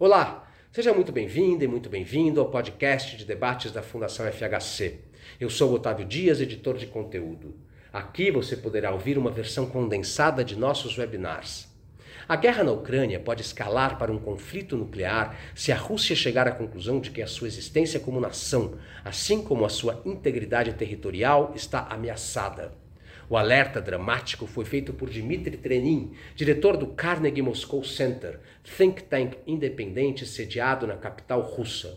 Olá, seja muito bem-vinda e muito bem-vindo ao podcast de debates da Fundação FHC. Eu sou Otávio Dias, editor de conteúdo. Aqui você poderá ouvir uma versão condensada de nossos webinars. A guerra na Ucrânia pode escalar para um conflito nuclear se a Rússia chegar à conclusão de que a sua existência como nação, assim como a sua integridade territorial, está ameaçada. O alerta dramático foi feito por Dmitry Trenin, diretor do Carnegie Moscow Center, think tank independente sediado na capital russa.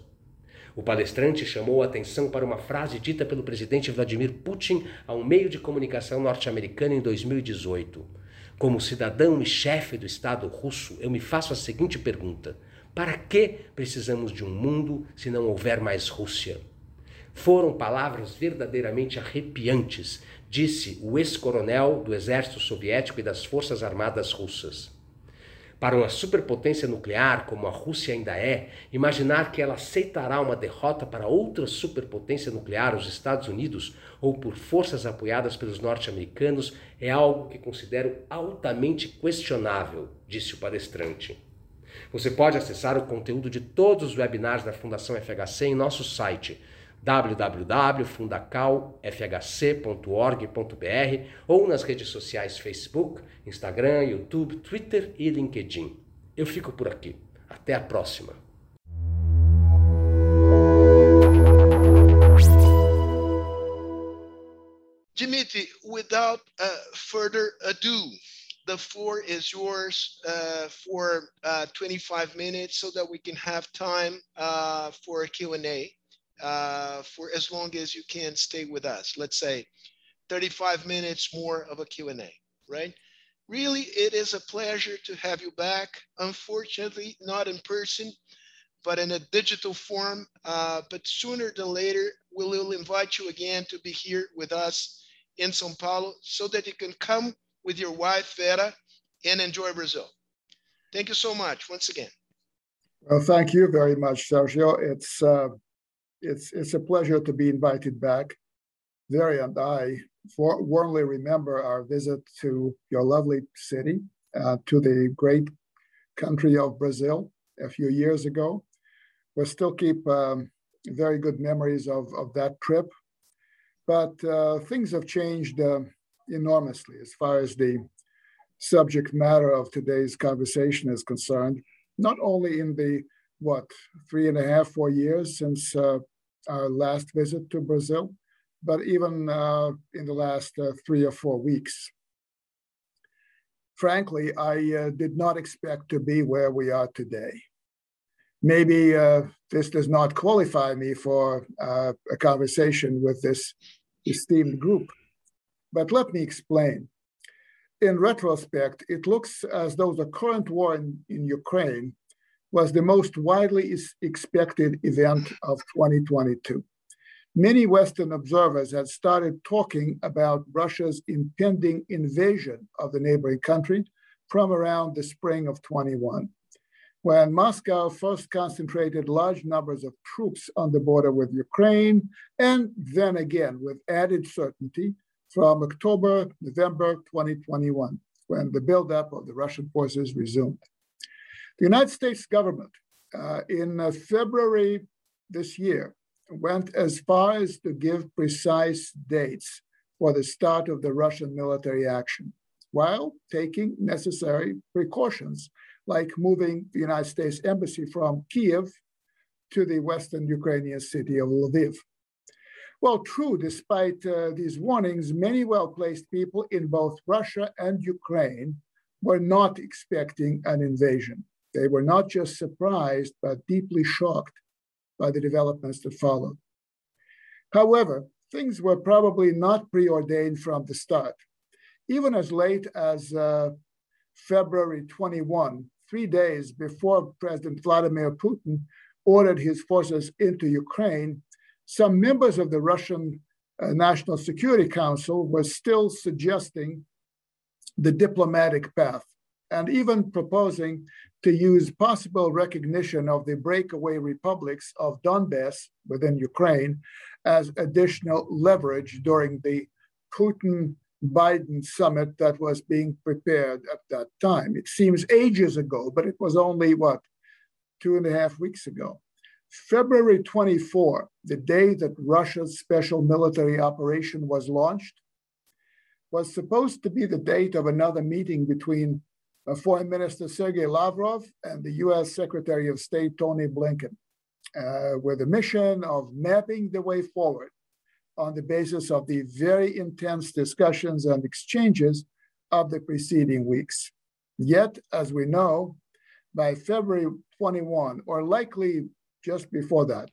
O palestrante chamou a atenção para uma frase dita pelo presidente Vladimir Putin a um meio de comunicação norte-americano em 2018. Como cidadão e chefe do Estado russo, eu me faço a seguinte pergunta: para que precisamos de um mundo se não houver mais Rússia? Foram palavras verdadeiramente arrepiantes disse o ex-coronel do exército soviético e das forças armadas russas. Para uma superpotência nuclear como a Rússia ainda é, imaginar que ela aceitará uma derrota para outra superpotência nuclear, os Estados Unidos, ou por forças apoiadas pelos norte-americanos, é algo que considero altamente questionável, disse o palestrante. Você pode acessar o conteúdo de todos os webinars da Fundação FHC em nosso site www.fundacalfhc.org.br ou nas redes sociais Facebook, Instagram, YouTube, Twitter e LinkedIn. Eu fico por aqui. Até a próxima. Dimitri, without uh, further ado, the floor is yours uh, for uh, 25 minutes so that we can have time uh, for a Q&A. Uh, for as long as you can stay with us. Let's say 35 minutes more of a Q&A, right? Really, it is a pleasure to have you back. Unfortunately, not in person, but in a digital form. Uh, but sooner than later, we will invite you again to be here with us in São Paulo so that you can come with your wife, Vera, and enjoy Brazil. Thank you so much once again. Well, thank you very much, Sergio. It's uh, it's it's a pleasure to be invited back. Very and I for, warmly remember our visit to your lovely city, uh, to the great country of Brazil a few years ago. We still keep um, very good memories of, of that trip, but uh, things have changed uh, enormously as far as the subject matter of today's conversation is concerned. Not only in the what three and a half, four years since uh, our last visit to Brazil, but even uh, in the last uh, three or four weeks. Frankly, I uh, did not expect to be where we are today. Maybe this does not qualify me for a conversation with this esteemed group, but let me explain. In retrospect, it looks as though the current war in, in Ukraine was the most widely expected event of 2022. Many Western observers had started talking about Russia's impending invasion of the neighboring country from around the spring of 21, when Moscow first concentrated large numbers of troops on the border with Ukraine, and then again with added certainty from October, November 2021, when the buildup of the Russian forces resumed. The United States government uh, in uh, February this year went as far as to give precise dates for the start of the Russian military action, while taking necessary precautions like moving the United States Embassy from Kiev to the western Ukrainian city of Lviv. Well, true, despite uh, these warnings, many well placed people in both Russia and Ukraine were not expecting an invasion. They were not just surprised, but deeply shocked by the developments that followed. However, things were probably not preordained from the start. Even as late as uh, February 21, three days before President Vladimir Putin ordered his forces into Ukraine, some members of the Russian uh, National Security Council were still suggesting the diplomatic path and even proposing to use possible recognition of the breakaway republics of Donbass within Ukraine as additional leverage during the Putin Biden summit that was being prepared at that time. It seems ages ago, but it was only what, two and a half weeks ago. February 24, the day that Russia's special military operation was launched, was supposed to be the date of another meeting between Foreign Minister Sergei Lavrov and the US Secretary of State Tony Blinken, uh, with a mission of mapping the way forward on the basis of the very intense discussions and exchanges of the preceding weeks. Yet, as we know, by February 21, or likely just before that,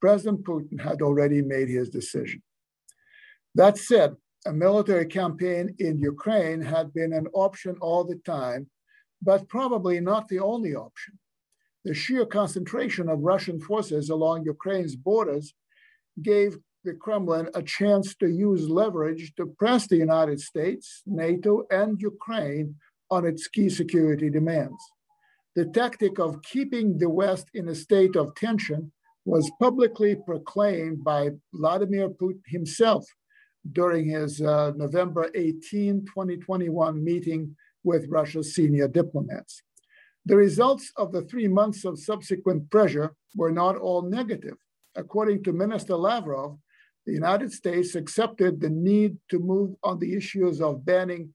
President Putin had already made his decision. That said, a military campaign in Ukraine had been an option all the time, but probably not the only option. The sheer concentration of Russian forces along Ukraine's borders gave the Kremlin a chance to use leverage to press the United States, NATO, and Ukraine on its key security demands. The tactic of keeping the West in a state of tension was publicly proclaimed by Vladimir Putin himself during his uh, November 18, 2021 meeting with Russia's senior diplomats. The results of the three months of subsequent pressure were not all negative. According to Minister Lavrov, the United States accepted the need to move on the issues of banning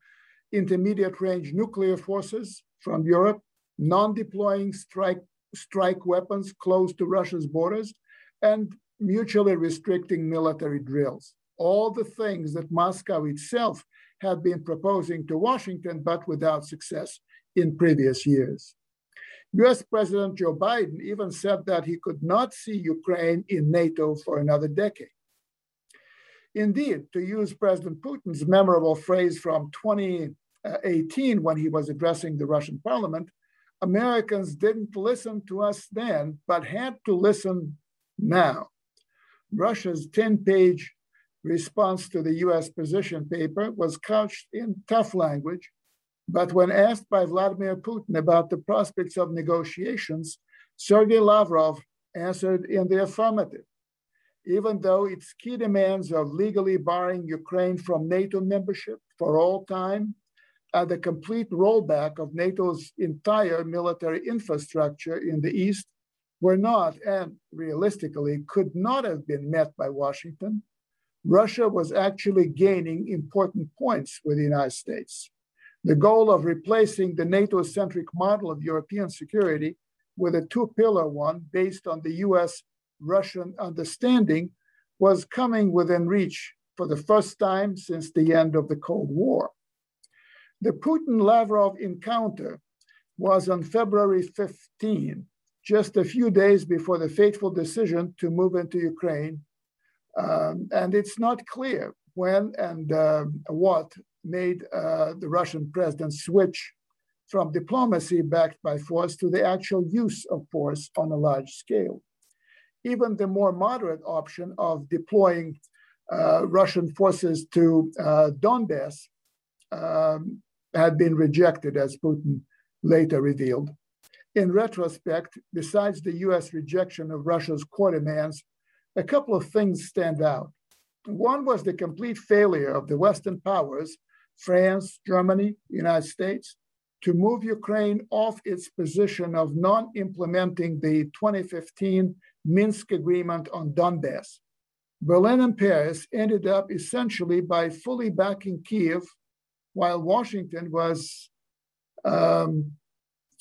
intermediate range nuclear forces from Europe, non deploying strike, strike weapons close to Russia's borders, and mutually restricting military drills. All the things that Moscow itself had been proposing to Washington, but without success in previous years. US President Joe Biden even said that he could not see Ukraine in NATO for another decade. Indeed, to use President Putin's memorable phrase from 2018 when he was addressing the Russian parliament, Americans didn't listen to us then, but had to listen now. Russia's 10 page response to the US position paper was couched in tough language, but when asked by Vladimir Putin about the prospects of negotiations, Sergei Lavrov answered in the affirmative. Even though its key demands of legally barring Ukraine from NATO membership for all time and the complete rollback of NATO's entire military infrastructure in the East were not, and realistically could not have been met by Washington, Russia was actually gaining important points with the United States. The goal of replacing the NATO centric model of European security with a two pillar one based on the US Russian understanding was coming within reach for the first time since the end of the Cold War. The Putin Lavrov encounter was on February 15, just a few days before the fateful decision to move into Ukraine. Um, and it's not clear when and uh, what made uh, the Russian president switch from diplomacy backed by force to the actual use of force on a large scale even the more moderate option of deploying uh, Russian forces to uh, Donbass um, had been rejected, as Putin later revealed. In retrospect, besides the US rejection of Russia's core demands, a couple of things stand out. One was the complete failure of the Western powers, France, Germany, United States, to move Ukraine off its position of non implementing the 2015 Minsk agreement on Donbass. Berlin and Paris ended up essentially by fully backing Kiev, while Washington was um,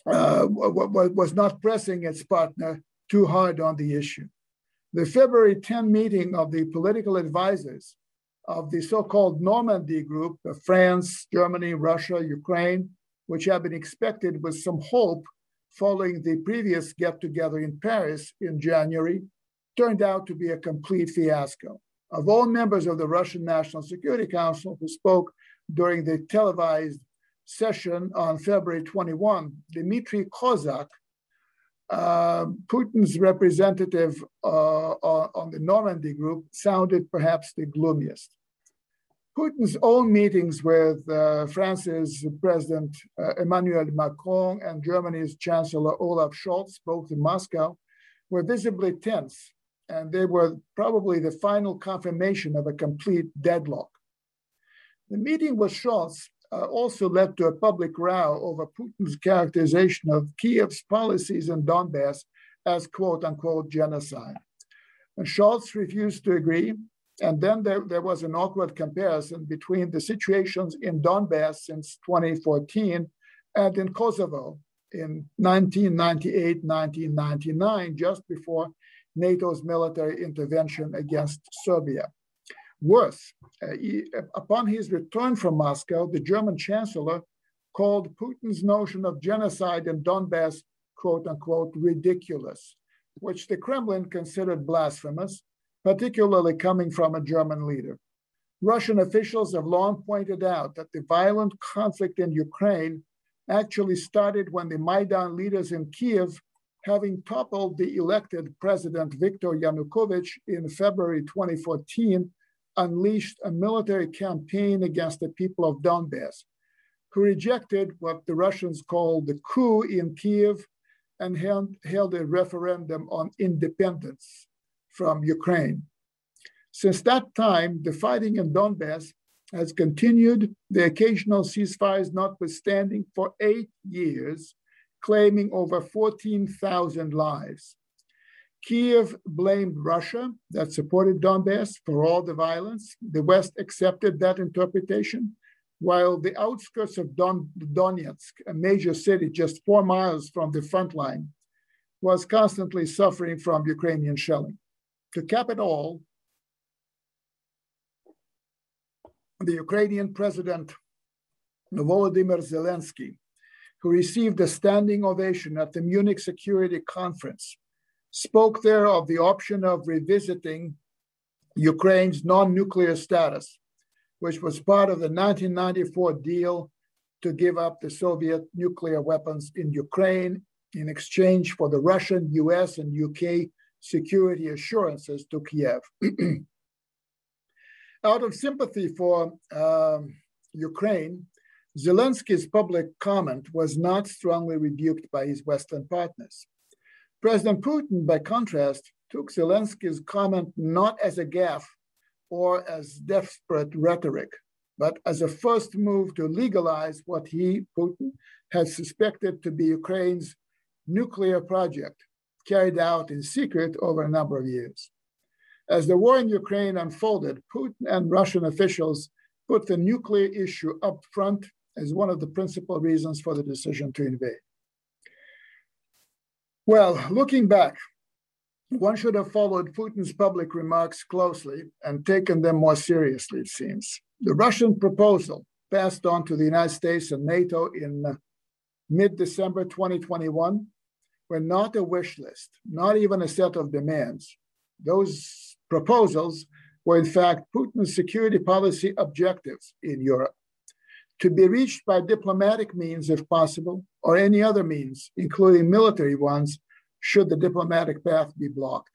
uh, was not pressing its partner too hard on the issue. The February 10 meeting of the political advisors of the so-called Normandy group of France, Germany, Russia, Ukraine, which had been expected with some hope following the previous get together in Paris in January, turned out to be a complete fiasco. Of all members of the Russian National Security Council who spoke during the televised session on February 21, Dmitry Kozak, uh, Putin's representative uh, on the Normandy group, sounded perhaps the gloomiest. Putin's own meetings with uh, France's President uh, Emmanuel Macron and Germany's Chancellor Olaf Scholz, both in Moscow, were visibly tense, and they were probably the final confirmation of a complete deadlock. The meeting with Scholz uh, also led to a public row over Putin's characterization of Kiev's policies in Donbass as quote unquote genocide. And Scholz refused to agree. And then there, there was an awkward comparison between the situations in Donbass since 2014 and in Kosovo in 1998 1999, just before NATO's military intervention against Serbia. Worse, uh, he, upon his return from Moscow, the German chancellor called Putin's notion of genocide in Donbass, quote unquote, ridiculous, which the Kremlin considered blasphemous, particularly coming from a German leader. Russian officials have long pointed out that the violent conflict in Ukraine actually started when the Maidan leaders in Kiev, having toppled the elected President Viktor Yanukovych in February 2014, unleashed a military campaign against the people of Donbass, who rejected what the Russians called the coup in Kiev and held a referendum on independence from Ukraine. Since that time, the fighting in Donbass has continued, the occasional ceasefires notwithstanding, for eight years, claiming over 14,000 lives. Kiev blamed Russia that supported Donbass for all the violence. The West accepted that interpretation, while the outskirts of Don, Donetsk, a major city just four miles from the front line, was constantly suffering from Ukrainian shelling. To cap it all, the Ukrainian president, Volodymyr Zelensky, who received a standing ovation at the Munich Security Conference, spoke there of the option of revisiting Ukraine's non nuclear status, which was part of the 1994 deal to give up the Soviet nuclear weapons in Ukraine in exchange for the Russian, US, and UK security assurances to Kiev. Out of sympathy for um, Ukraine, Zelensky's public comment was not strongly rebuked by his Western partners. President Putin, by contrast, took Zelensky's comment not as a gaffe or as desperate rhetoric, but as a first move to legalize what he, Putin, had suspected to be Ukraine's nuclear project, carried out in secret over a number of years. As the war in Ukraine unfolded, Putin and Russian officials put the nuclear issue up front as one of the principal reasons for the decision to invade. Well, looking back, one should have followed Putin's public remarks closely and taken them more seriously, it seems. The Russian proposal passed on to the United States and NATO in uh, mid December 2021 were not a wish list, not even a set of demands. Those proposals were, in fact, Putin's security policy objectives in Europe to be reached by diplomatic means if possible, or any other means, including military ones, should the diplomatic path be blocked.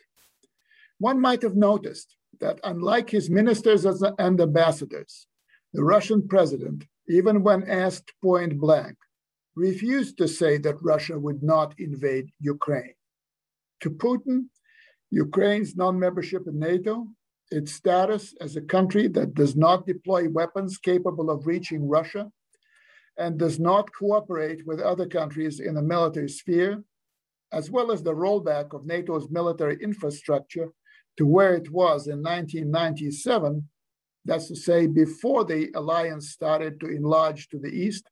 One might have noticed that unlike his ministers and ambassadors, the Russian president, even when asked point blank, refused to say that Russia would not invade Ukraine. To Putin, Ukraine's non membership in NATO its status as a country that does not deploy weapons capable of reaching Russia and does not cooperate with other countries in the military sphere, as well as the rollback of NATO's military infrastructure to where it was in 1997, that's to say, before the alliance started to enlarge to the east,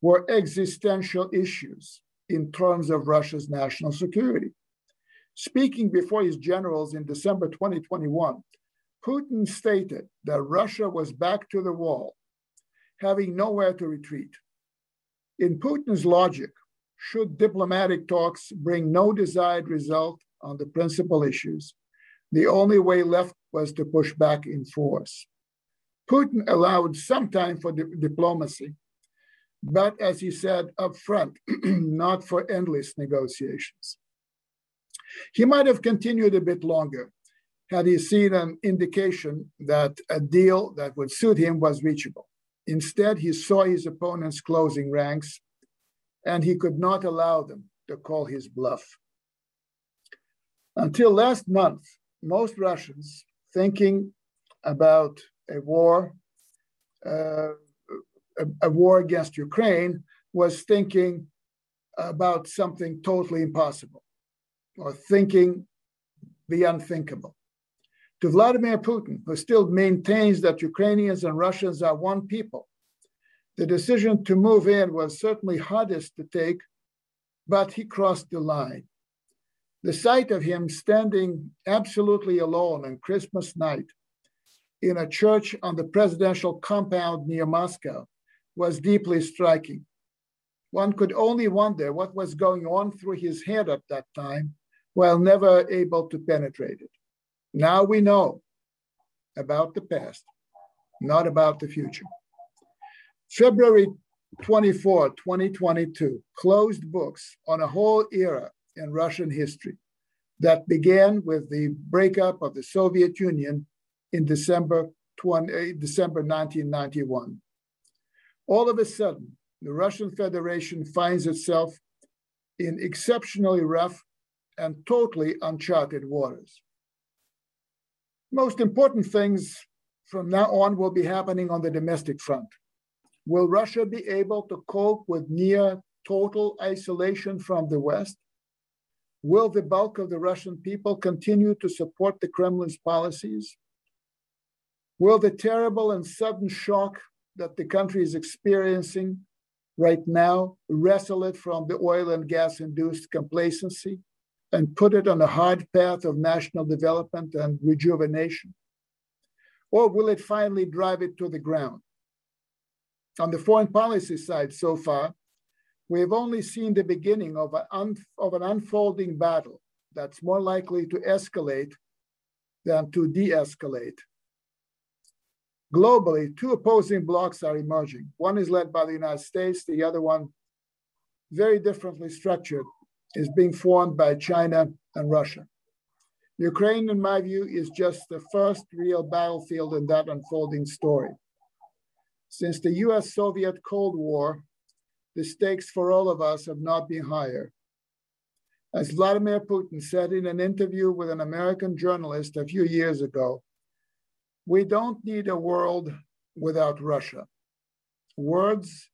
were existential issues in terms of Russia's national security. Speaking before his generals in December 2021, Putin stated that Russia was back to the wall, having nowhere to retreat. In Putin's logic, should diplomatic talks bring no desired result on the principal issues, the only way left was to push back in force. Putin allowed some time for di- diplomacy, but as he said up front, not for endless negotiations. He might have continued a bit longer, had he seen an indication that a deal that would suit him was reachable. Instead, he saw his opponents closing ranks, and he could not allow them to call his bluff. Until last month, most Russians thinking about a war uh, a, a war against Ukraine was thinking about something totally impossible or thinking the unthinkable. To Vladimir Putin, who still maintains that Ukrainians and Russians are one people, the decision to move in was certainly hardest to take, but he crossed the line. The sight of him standing absolutely alone on Christmas night in a church on the presidential compound near Moscow was deeply striking. One could only wonder what was going on through his head at that time while never able to penetrate it. Now we know about the past, not about the future. February 24, 2022, closed books on a whole era in Russian history that began with the breakup of the Soviet Union in December, 20, eh, December 1991. All of a sudden, the Russian Federation finds itself in exceptionally rough and totally uncharted waters. Most important things from now on will be happening on the domestic front. Will Russia be able to cope with near total isolation from the West? Will the bulk of the Russian people continue to support the Kremlin's policies? Will the terrible and sudden shock that the country is experiencing right now wrestle it from the oil and gas induced complacency and put it on a hard path of national development and rejuvenation? Or will it finally drive it to the ground? On the foreign policy side so far, we have only seen the beginning of an, unfolding battle that's more likely to escalate than to de escalate. Globally, two opposing blocs are emerging. One is led by the United States, the other one, very differently structured, is being formed by China and Russia. Ukraine, in my view, is just the first real battlefield in that unfolding story. Since the US Soviet Cold War, the stakes for all of us have not been higher. As Vladimir Putin said in an interview with an American journalist a few years ago, we don't need a world without Russia. Words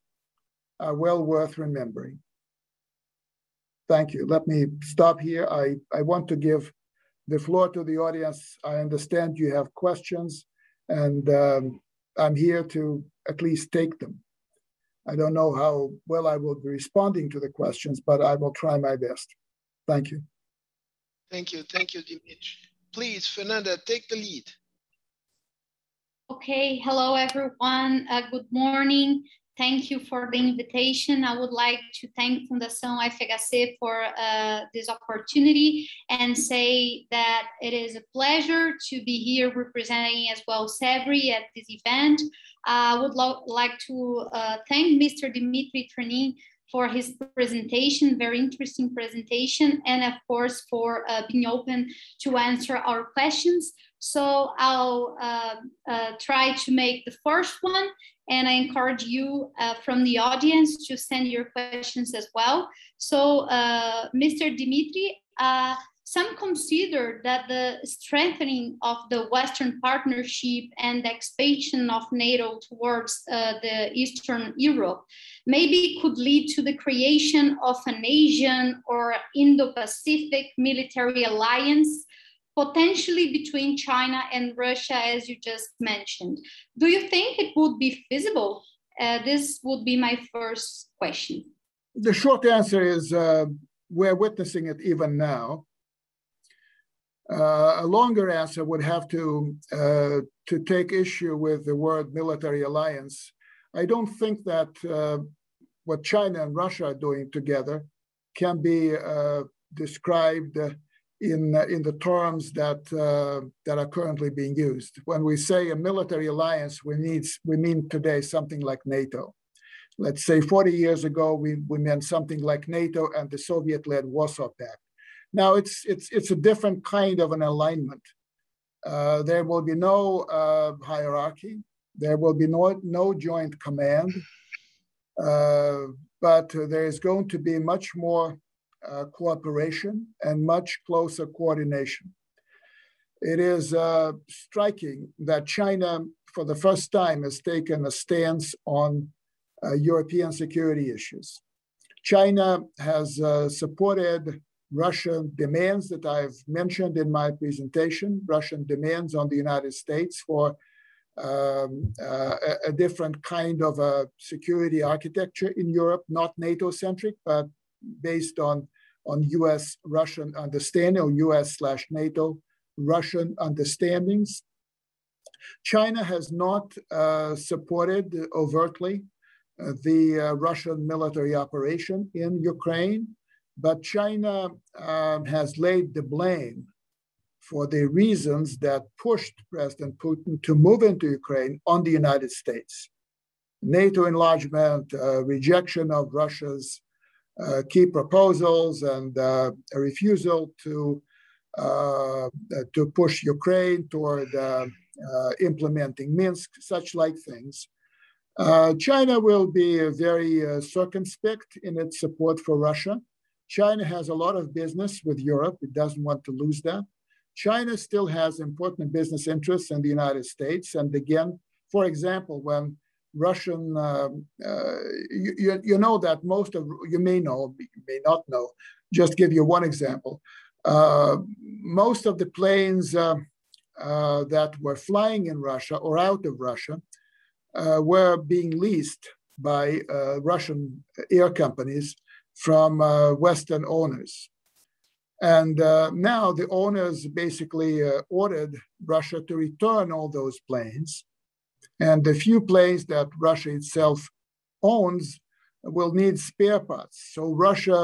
are well worth remembering. Thank you. Let me stop here. I, I want to give the floor to the audience. I understand you have questions, and um, I'm here to at least take them. I don't know how well I will be responding to the questions, but I will try my best. Thank you. Thank you. Thank you, Dimitri. Please, Fernanda, take the lead. Okay. Hello, everyone. Uh, good morning. Thank you for the invitation. I would like to thank Fundação FHC for uh, this opportunity and say that it is a pleasure to be here representing as well CEBRI at this event. I would like to uh, thank Mr. Dimitri Trenin for his presentation, very interesting presentation, and of course for uh, being open to answer our questions. So I'll uh, uh, try to make the first one, and I encourage you uh, from the audience to send your questions as well. So uh, Mr. Dimitri, uh, some consider that the strengthening of the Western partnership and the expansion of NATO towards uh, the Eastern Europe maybe could lead to the creation of an Asian or Indo Pacific military alliance potentially between China and Russia, as you just mentioned. Do you think it would be feasible? Uh, this would be my first question. The short answer is uh, we're witnessing it even now. Uh, a longer answer would have to uh, to take issue with the word military alliance. I don't think that uh, what China and Russia are doing together can be uh, described in, uh, in the terms that, uh, that are currently being used. When we say a military alliance, we, need, we mean today something like NATO. Let's say 40 years ago, we, we meant something like NATO and the Soviet led Warsaw Pact. Now it's, it's, it's a different kind of an alignment. Uh, there will be no uh, hierarchy. There will be no, no joint command. Uh, but there is going to be much more uh, cooperation and much closer coordination. It is uh, striking that China, for the first time, has taken a stance on uh, European security issues. China has uh, supported Russian demands that I've mentioned in my presentation, Russian demands on the United States for um, uh, a, a, different kind of a security architecture in Europe, not NATO centric, but based on, on US Russian understanding or US slash NATO Russian understandings. China has not uh, supported overtly uh, the uh, Russian military operation in Ukraine, but China um, has laid the blame for the reasons that pushed President Putin to move into Ukraine on the United States. NATO enlargement, uh, rejection of Russia's key proposals, and uh, a refusal to uh, to push Ukraine toward uh, uh, implementing Minsk, such like things. China will be very circumspect in its support for Russia. China has a lot of business with Europe. It doesn't want to lose that. China still has important business interests in the United States. And again, for example, when Russian, um, uh, you, you know that most of, you may know, you may not know, just give you one example. Uh, most of the planes uh, uh, that were flying in Russia or out of Russia uh, were being leased by uh, Russian air companies from Western owners. And uh, now the owners basically uh, ordered Russia to return all those planes. And the few planes that Russia itself owns will need spare parts. So Russia,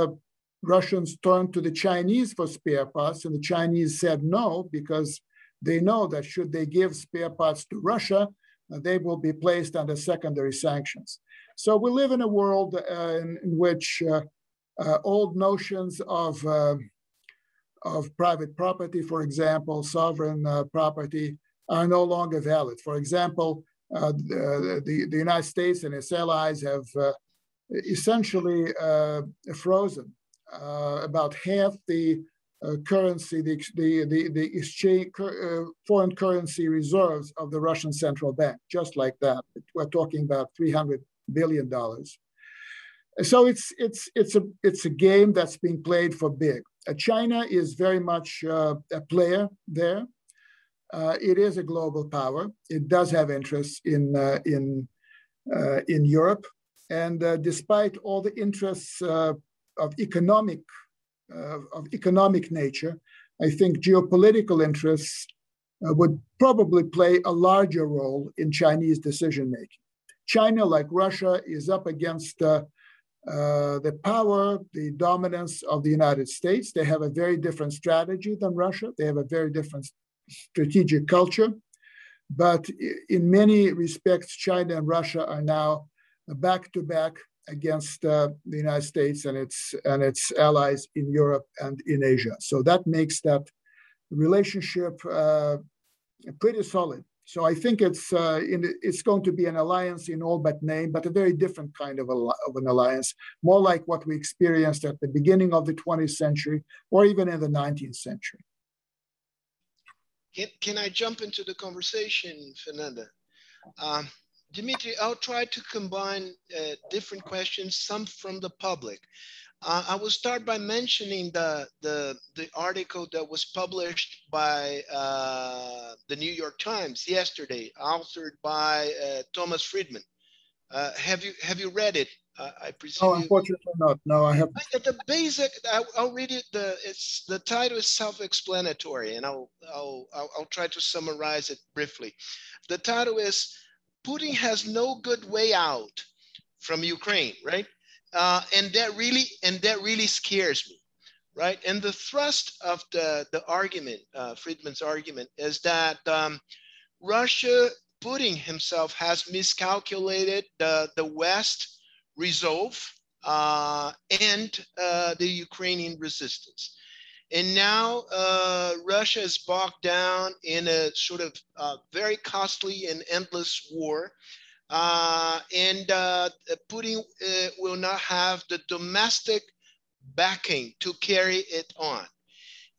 Russians turned to the Chinese for spare parts, and the Chinese said no because they know that should they give spare parts to Russia, uh, they will be placed under secondary sanctions. So we live in a world uh, in, in, which uh, uh, old notions of of private property, for example, sovereign uh, property, are no longer valid. For example, uh, the, the, the, United States and its allies have uh, essentially uh, frozen uh, about half the uh, currency, the, the, the, the exchange, foreign currency reserves of the Russian central bank, just like that. We're talking about $300 billion. So it's, it's, it's, a, it's a game that's being played for big. Uh, China is very much uh, a player there. Uh, it is a global power. It does have interests in, in, in Europe. And despite all the interests of economic, of economic nature, I think geopolitical interests uh, would probably play a larger role in Chinese decision making. China, like Russia, is up against uh, uh, the power, the dominance of the United States. They have a very different strategy than Russia. They have a very different strategic culture. But in many respects, China and Russia are now back to back against uh, the United States and its and its allies in Europe and in Asia. So that makes that relationship uh, pretty solid. So I think it's uh, in, it's going to be an alliance in all but name, but a very different kind of, a, of an alliance, more like what we experienced at the beginning of the 20th century or even in the 19th century. Can, can I jump into the conversation, Fernanda? Um, Dimitri, I'll try to combine uh, different questions, some from the public. Uh, I will start by mentioning the, the, the article that was published by uh, the New York Times yesterday, authored by uh, Thomas Friedman. Uh, have you have you read it? I presume. No, unfortunately you... not. No, I have. The basic. I, will read it. The it's the title is self-explanatory, and I'll, I'll I'll I'll try to summarize it briefly. The title is Putin has no good way out from Ukraine, right? uh, and that really and that really scares me right and the thrust of the the argument uh, friedman's argument is that um, russia putin himself has miscalculated the the west resolve uh, and uh, the ukrainian resistance and now uh, Russia is bogged down in a sort of uh, very costly and endless war uh, and uh, Putin will not have the domestic backing to carry it on.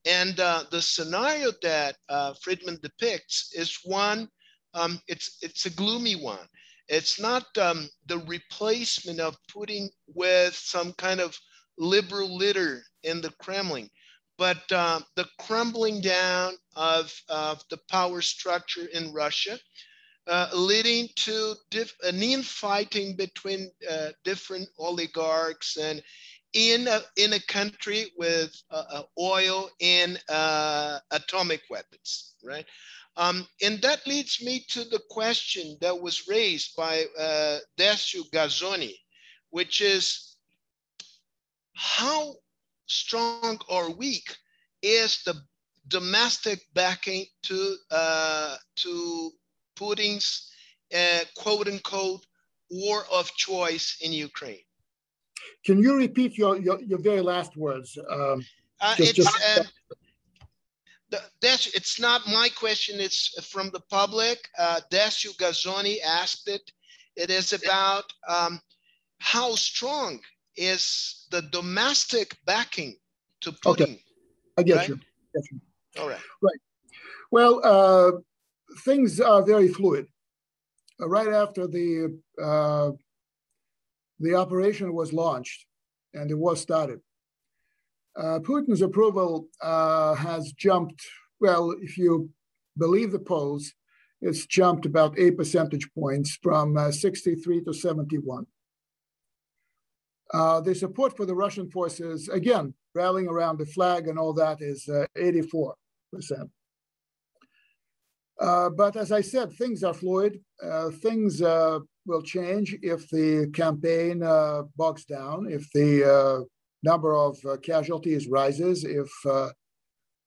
And the scenario that Friedman depicts is one, um, it's, it's a gloomy one. It's not um, the replacement of Putin with some kind of liberal leader in the Kremlin, but uh, the crumbling down of, of the power structure in Russia, uh, leading to an infighting between uh, different oligarchs and in a, in a country with uh, uh, oil and uh, atomic weapons, right? Um, and that leads me to the question that was raised by uh, Décio Gazzoni, which is how strong or weak is the domestic backing to, uh, to Putin's uh, quote unquote war of choice in Ukraine? Can you repeat your, your, your very last words? Um, uh, just, it's, just... That's, it's not my question, it's from the public. Uh, Décio Gazzoni asked it. It is about um, how strong is the domestic backing to Putin? Okay. I get, right? you. get you. All right. Right. Well, uh, things are very fluid. Uh, right after the uh, the operation was launched and it was started. Uh, Putin's approval uh, has jumped, well, if you believe the polls, it's jumped about eight percentage points from uh, 63 to 71. Uh, the support for the Russian forces, again, rallying around the flag and all that is 84%. Uh, uh, but as I said, things are fluid. things will change if the campaign bogs down, if the number of uh, casualties rises, if uh,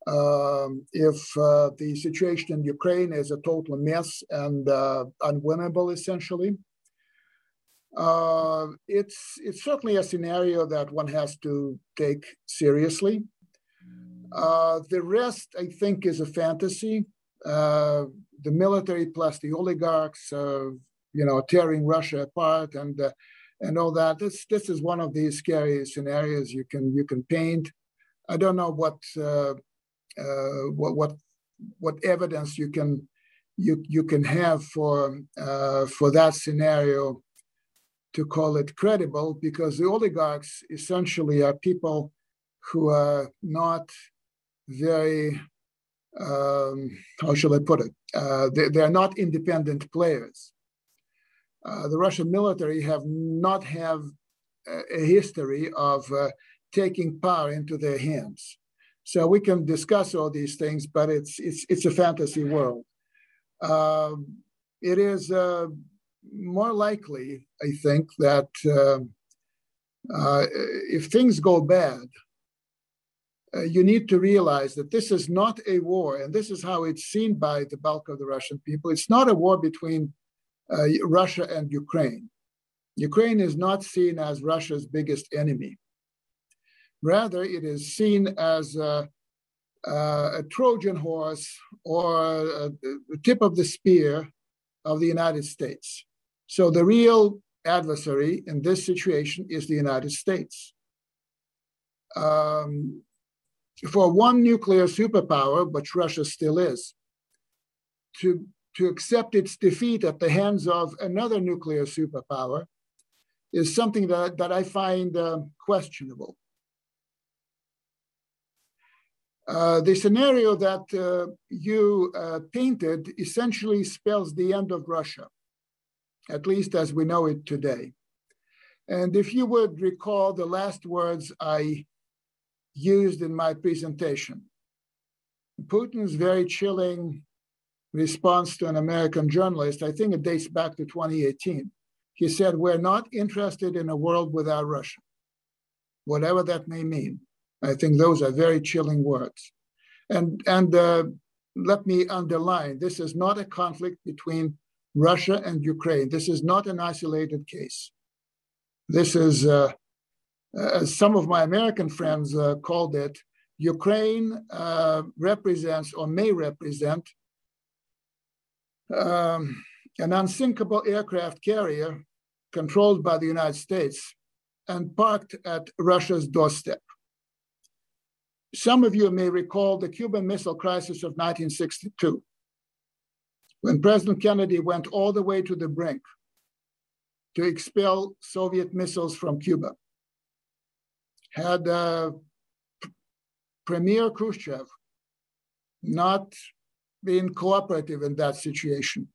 um, if uh, the situation in Ukraine is a total mess and uh, unwinnable, essentially. it's it's certainly a scenario that one has to take seriously. the rest, I think, is a fantasy. the military plus the oligarchs you know, tearing Russia apart and uh, and all that. This this is one of these scary scenarios you can you can paint. I don't know what uh, uh, what what what evidence you can you you can have for uh, for that scenario to call it credible because the oligarchs essentially are people who are not very um, how shall I put it? Uh, they, they, are not independent players. Uh, the Russian military have not have a, history of uh, taking power into their hands. So we can discuss all these things, but it's it's it's a fantasy world. Um, it is uh, more likely, I think, that um, uh, if things go bad, uh, you need to realize that this is not a war, and this is how it's seen by the bulk of the Russian people. It's not a war between uh, Russia and Ukraine. Ukraine is not seen as Russia's biggest enemy. Rather, it is seen as a, a Trojan horse or the tip of the spear of the United States. So the real adversary in this situation is the United States. Um, for one nuclear superpower, which Russia still is, to to accept its defeat at the hands of another nuclear superpower is something that, that I find uh, questionable. Uh, the scenario that uh, you uh, painted essentially spells the end of Russia, at least as we know it today. And if you would recall the last words I used in my presentation, Putin's very chilling response to an American journalist, I think it dates back to 2018. He said, We're not interested in a world without Russia, whatever that may mean. I think those are very chilling words. And, and uh, let me underline this is not a conflict between Russia and Ukraine. This is not an isolated case. This is, uh, as some of my American friends uh, called it, Ukraine uh, represents or may represent um, an unsinkable aircraft carrier controlled by the United States and parked at Russia's doorstep. Some of you may recall the Cuban Missile Crisis of 1962, when President Kennedy went all the way to the brink to expel Soviet missiles from Cuba. Had uh, Premier Khrushchev not been cooperative in that situation,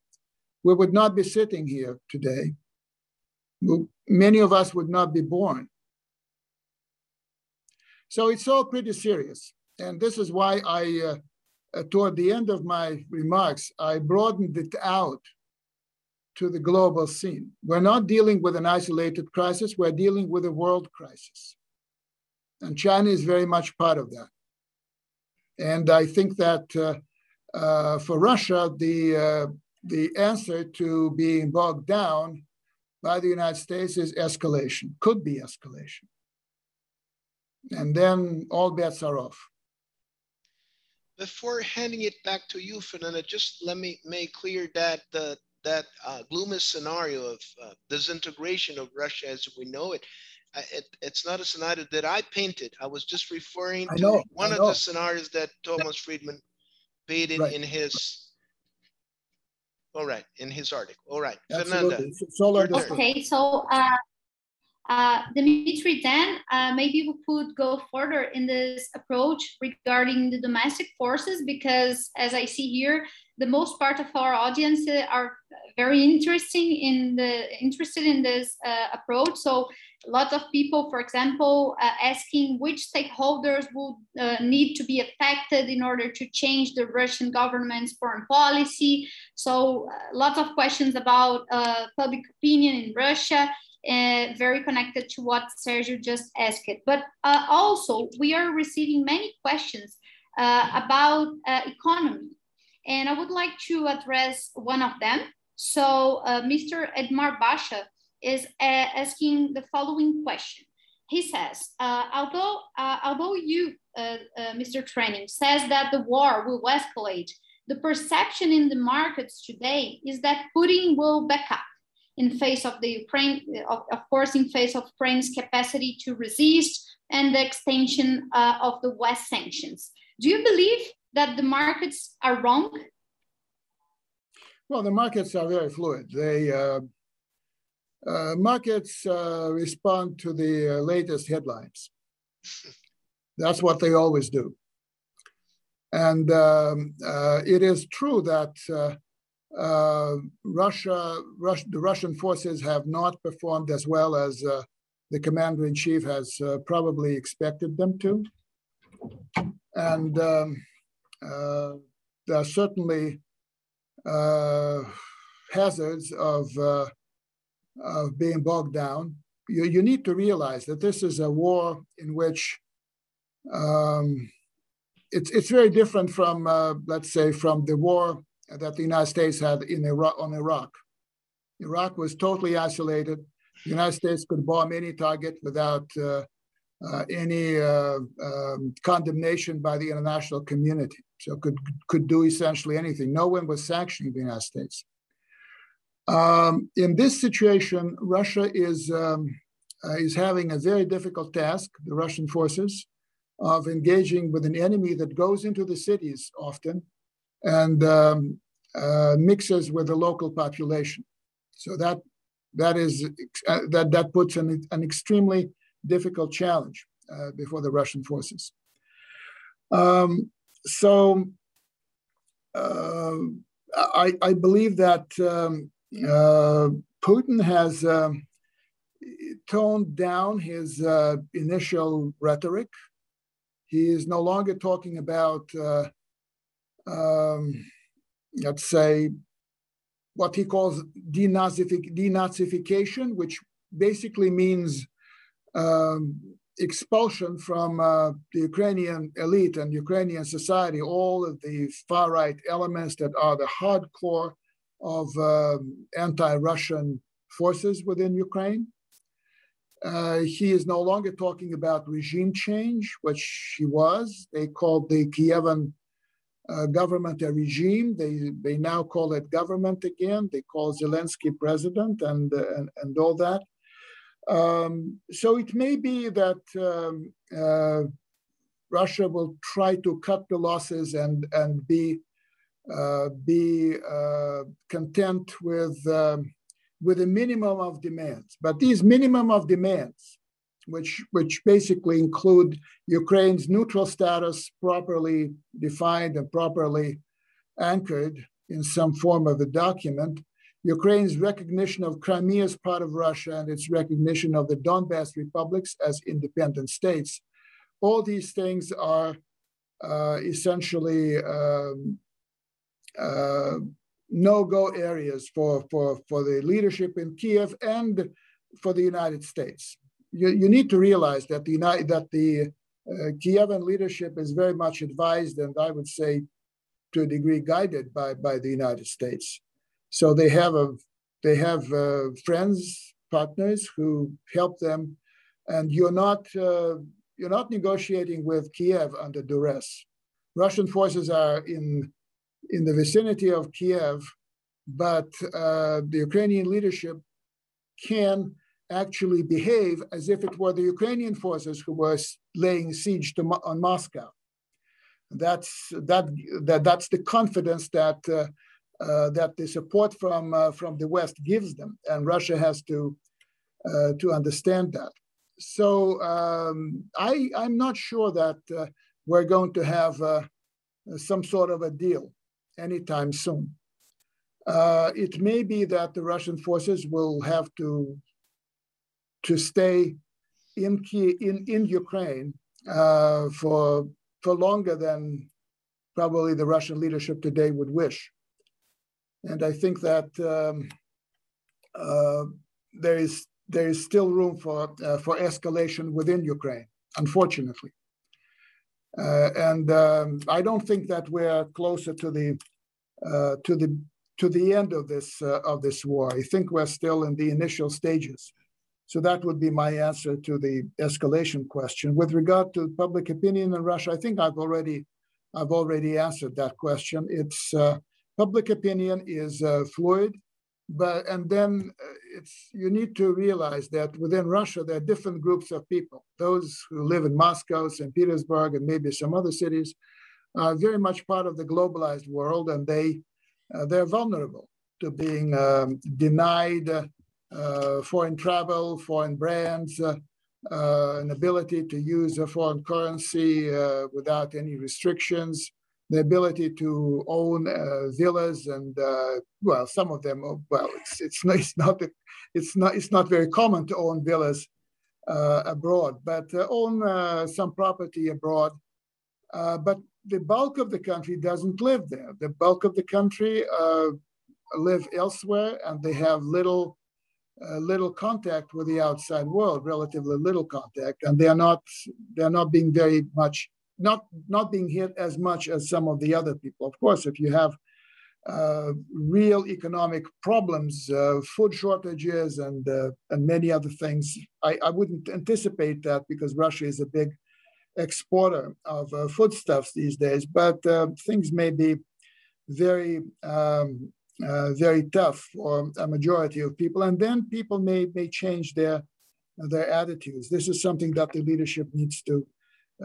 we would not be sitting here today. Many of us would not be born. So it's all pretty serious. And this is why I, uh, uh, toward the end of my remarks, I broadened it out to the global scene. We're not dealing with an isolated crisis, we're dealing with a world crisis. And China is very much part of that. And I think that uh, uh, for Russia, the, uh, the answer to being bogged down by the United States is escalation, could be escalation. And then all bets are off. Before handing it back to you, Fernanda, just let me make clear that the that uh, gloomy scenario of uh, disintegration of Russia as we know it, uh, it, it's not a scenario that I painted. I was just referring to know, one of the scenarios that Thomas Friedman painted right. in his. All right, in his article. All right, Absolutely. Fernanda. Okay, so uh, uh, Dimitri, then uh, maybe we could go further in this approach regarding the domestic forces, because as I see here, the most part of our audience are very interesting in the interested in this uh, approach. So a lot of people, for example, uh, asking which stakeholders would uh, need to be affected in order to change the Russian government's foreign policy. So a lot of questions about uh, public opinion in Russia uh, very connected to what Sergio just asked. But uh, also, we are receiving many questions uh, about uh, economy. And I would like to address one of them. So, uh, Mr. Edmar Bacha is uh, asking the following question. He says, although, although you, Mr. Trenin, says that the war will escalate, the perception in the markets today is that Putin will back up in face of the Ukraine, of, of course, in face of Ukraine's capacity to resist and the extension uh, of the West sanctions. Do you believe that the markets are wrong? Well, the markets are very fluid. They uh, uh, markets uh, respond to the uh, latest headlines. That's what they always do. And um, uh, it is true that uh, Russia, Rus- the Russian forces have not performed as well as the commander in chief has probably expected them to. And um, uh, there are certainly uh, hazards of, uh, of being bogged down. You, you need to realize that this is a war in which um, it's, it's very different from, let's say, from the war that the United States had in Iraq, on Iraq. Iraq was totally isolated. The United States could bomb any target without uh, uh, any uh, um, condemnation by the international community. So could could do essentially anything. No one was sanctioning the United States. Um, in this situation, Russia is um, uh, is having a very difficult task. The Russian forces of engaging with an enemy that goes into the cities often and um, uh, mixes with the local population. So that that is uh, that that puts an, an extremely difficult challenge uh, before the Russian forces. Um, so uh, I, I, believe that um, uh, Putin has um, toned down his uh, initial rhetoric. He is no longer talking about um, let's say, what he calls denazification, which basically means um, expulsion from uh, the Ukrainian elite and Ukrainian society, all of the far right elements that are the hardcore of um, anti Russian forces within Ukraine. Uh, he is no longer talking about regime change, which he was. They called the Kievan uh, government a regime. They they now call it government again. They call Zelensky president and uh, and, and all that. Um, so it may be that um, uh, Russia will try to cut the losses and and be uh, be uh, content with um, with a minimum of demands. But these minimum of demands, which, which basically include Ukraine's neutral status properly defined and properly anchored in some form of a document, Ukraine's recognition of Crimea as part of Russia and its recognition of the Donbass republics as independent states, all these things are uh, essentially um, uh, no-go areas for, for, for the leadership in Kiev and for the United States. You, you need to realize that the United, that the uh, Kievan leadership is very much advised and I would say to a degree guided by, by the United States. So they have a they have uh, friends, partners who help them, and you're not uh, you're not negotiating with Kiev under duress. Russian forces are in in the vicinity of Kiev, but uh, the Ukrainian leadership can actually behave as if it were the Ukrainian forces who were laying siege to, on Moscow. That's that, that that's the confidence that uh, that the support from uh, from the West gives them, and Russia has to uh, to understand that. So um, I I'm not sure that uh, we're going to have uh, some sort of a deal anytime soon. Uh, it may be that the Russian forces will have to to stay in in in Ukraine uh, for for longer than probably the Russian leadership today would wish. And I think that um, uh, there is there is still room for uh, for escalation within Ukraine, unfortunately. Uh, and um, I don't think that we're closer to the uh, to the to the end of this uh, of this war. I think we're still in the initial stages. So that would be my answer to the escalation question. With regard to public opinion in Russia, I think I've already I've already answered that question. It's uh, public opinion is uh, fluid, but and then uh, it's you need to realize that within Russia there are different groups of people. Those who live in Moscow, St. Petersburg, and maybe some other cities are very much part of the globalized world, and they uh, they're vulnerable to being um, denied uh, foreign travel, foreign brands, uh, an ability to use a foreign currency without any restrictions, the ability to own uh, villas and uh, well some of them well it's it's not it's not it's not it's not very common to own villas uh, abroad but own some property abroad but the bulk of the country doesn't live there. The bulk of the country uh, live elsewhere, and they have little uh, little contact with the outside world, relatively little contact, and they are not they are not being very much not not being hit as much as some of the other people. Of course, if you have uh, real economic problems, uh, food shortages, and uh, and many other things, I, I wouldn't anticipate that because Russia is a big exporter of uh, foodstuffs these days, but uh, things may be very, um, uh, very tough for a majority of people. And then people may, may change their, their attitudes. This is something that the leadership needs to,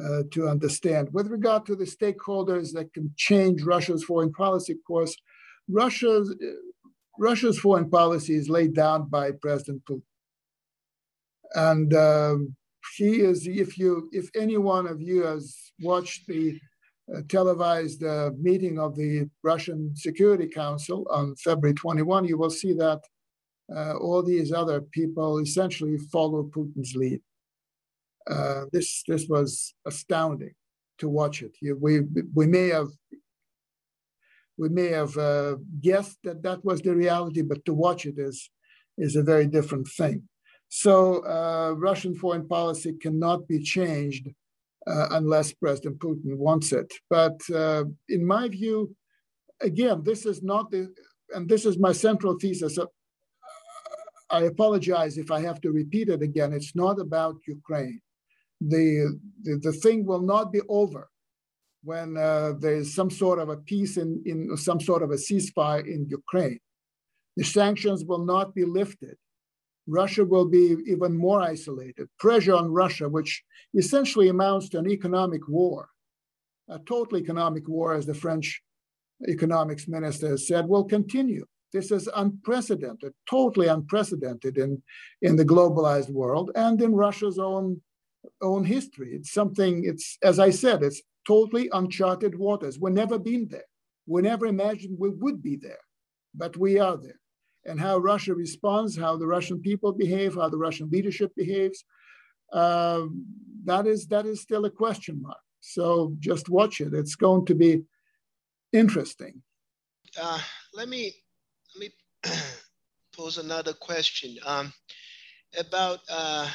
uh, to understand. With regard to the stakeholders that can change Russia's foreign policy course, Russia's, Russia's foreign policy is laid down by President Putin. And um, he is, if you, if any one of you has watched the uh, televised uh, meeting of the Russian Security Council on February 21, you will see that uh, all these other people essentially follow Putin's lead. Uh, this this was astounding to watch it. We we may have we may have uh, guessed that that was the reality, but to watch it is is a very different thing. So uh, Russian foreign policy cannot be changed uh, unless President Putin wants it. But uh, in my view, again, this is not the, and this is my central thesis. I apologize if I have to repeat it again. It's not about Ukraine. The, the, the thing will not be over when uh, there's some sort of a peace in, in some sort of a ceasefire in Ukraine. The sanctions will not be lifted Russia will be even more isolated. Pressure on Russia, which essentially amounts to an economic war, a total economic war, as the French economics minister has said, will continue. This is unprecedented, totally unprecedented in, in the globalized world and in Russia's own, own history. It's something, it's, as I said, it's totally uncharted waters. We've never been there. We never imagined we would be there, but we are there. And how Russia responds, how the Russian people behave, how the Russian leadership behaves, uh, that is that is still a question mark. So just watch it. It's going to be interesting. Uh, let me let me pose another question um, about uh,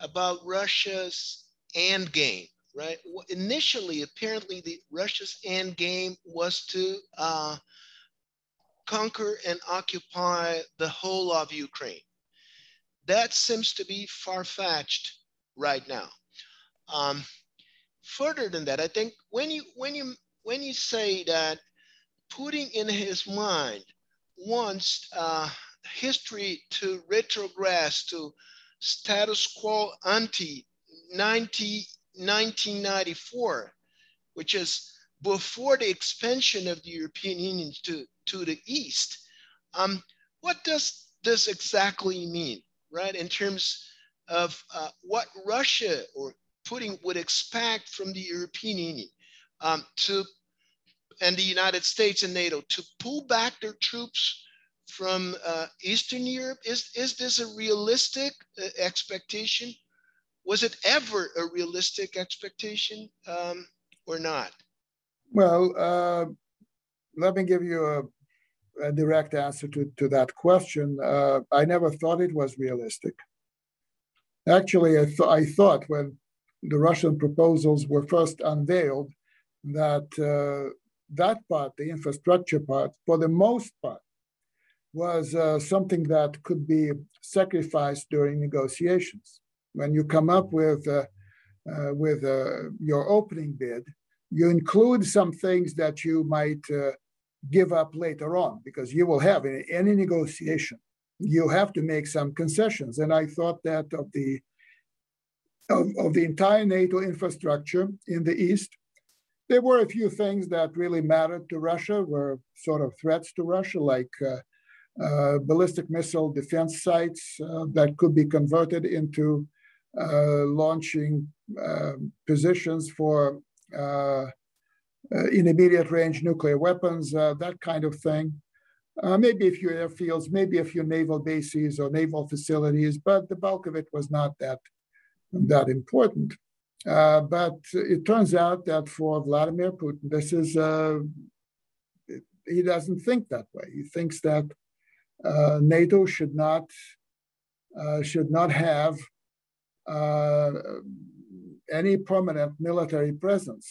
about Russia's end game. Right. Initially, apparently, the Russia's end game was to uh, conquer and occupy the whole of Ukraine. That seems to be far fetched right now. Um, further than that, I think when you when you when you say that Putin in his mind wants uh, history to retrogress to status quo ante 90, 1994, which is before the expansion of the European Union to, to the east. Um, what does this exactly mean, right? In terms of uh, what Russia or Putin would expect from the European Union um, to and the United States and NATO to pull back their troops from uh, Eastern Europe? Is, is this a realistic uh, expectation? Was it ever a realistic expectation um, or not? Well, uh, let me give you a, a, direct answer to, to that question. Uh, I never thought it was realistic. Actually, I, th- I thought when the Russian proposals were first unveiled that uh, that part, the infrastructure part, for the most part, was uh, something that could be sacrificed during negotiations. When you come up with uh, uh, with uh, your opening bid, you include some things that you might uh, give up later on because you will have in any negotiation you have to make some concessions. And I thought that of the of, of the entire NATO infrastructure in the east, there were a few things that really mattered to Russia, were sort of threats to Russia, like uh, uh, ballistic missile defense sites uh, that could be converted into uh, launching um, positions for uh, uh, intermediate range nuclear weapons, that kind of thing. maybe a few airfields, maybe a few naval bases or naval facilities, but the bulk of it was not that, that important. Uh, but it turns out that for Vladimir Putin, this is, uh, he doesn't think that way. He thinks that uh, NATO should not, uh, should not have uh, any permanent military presence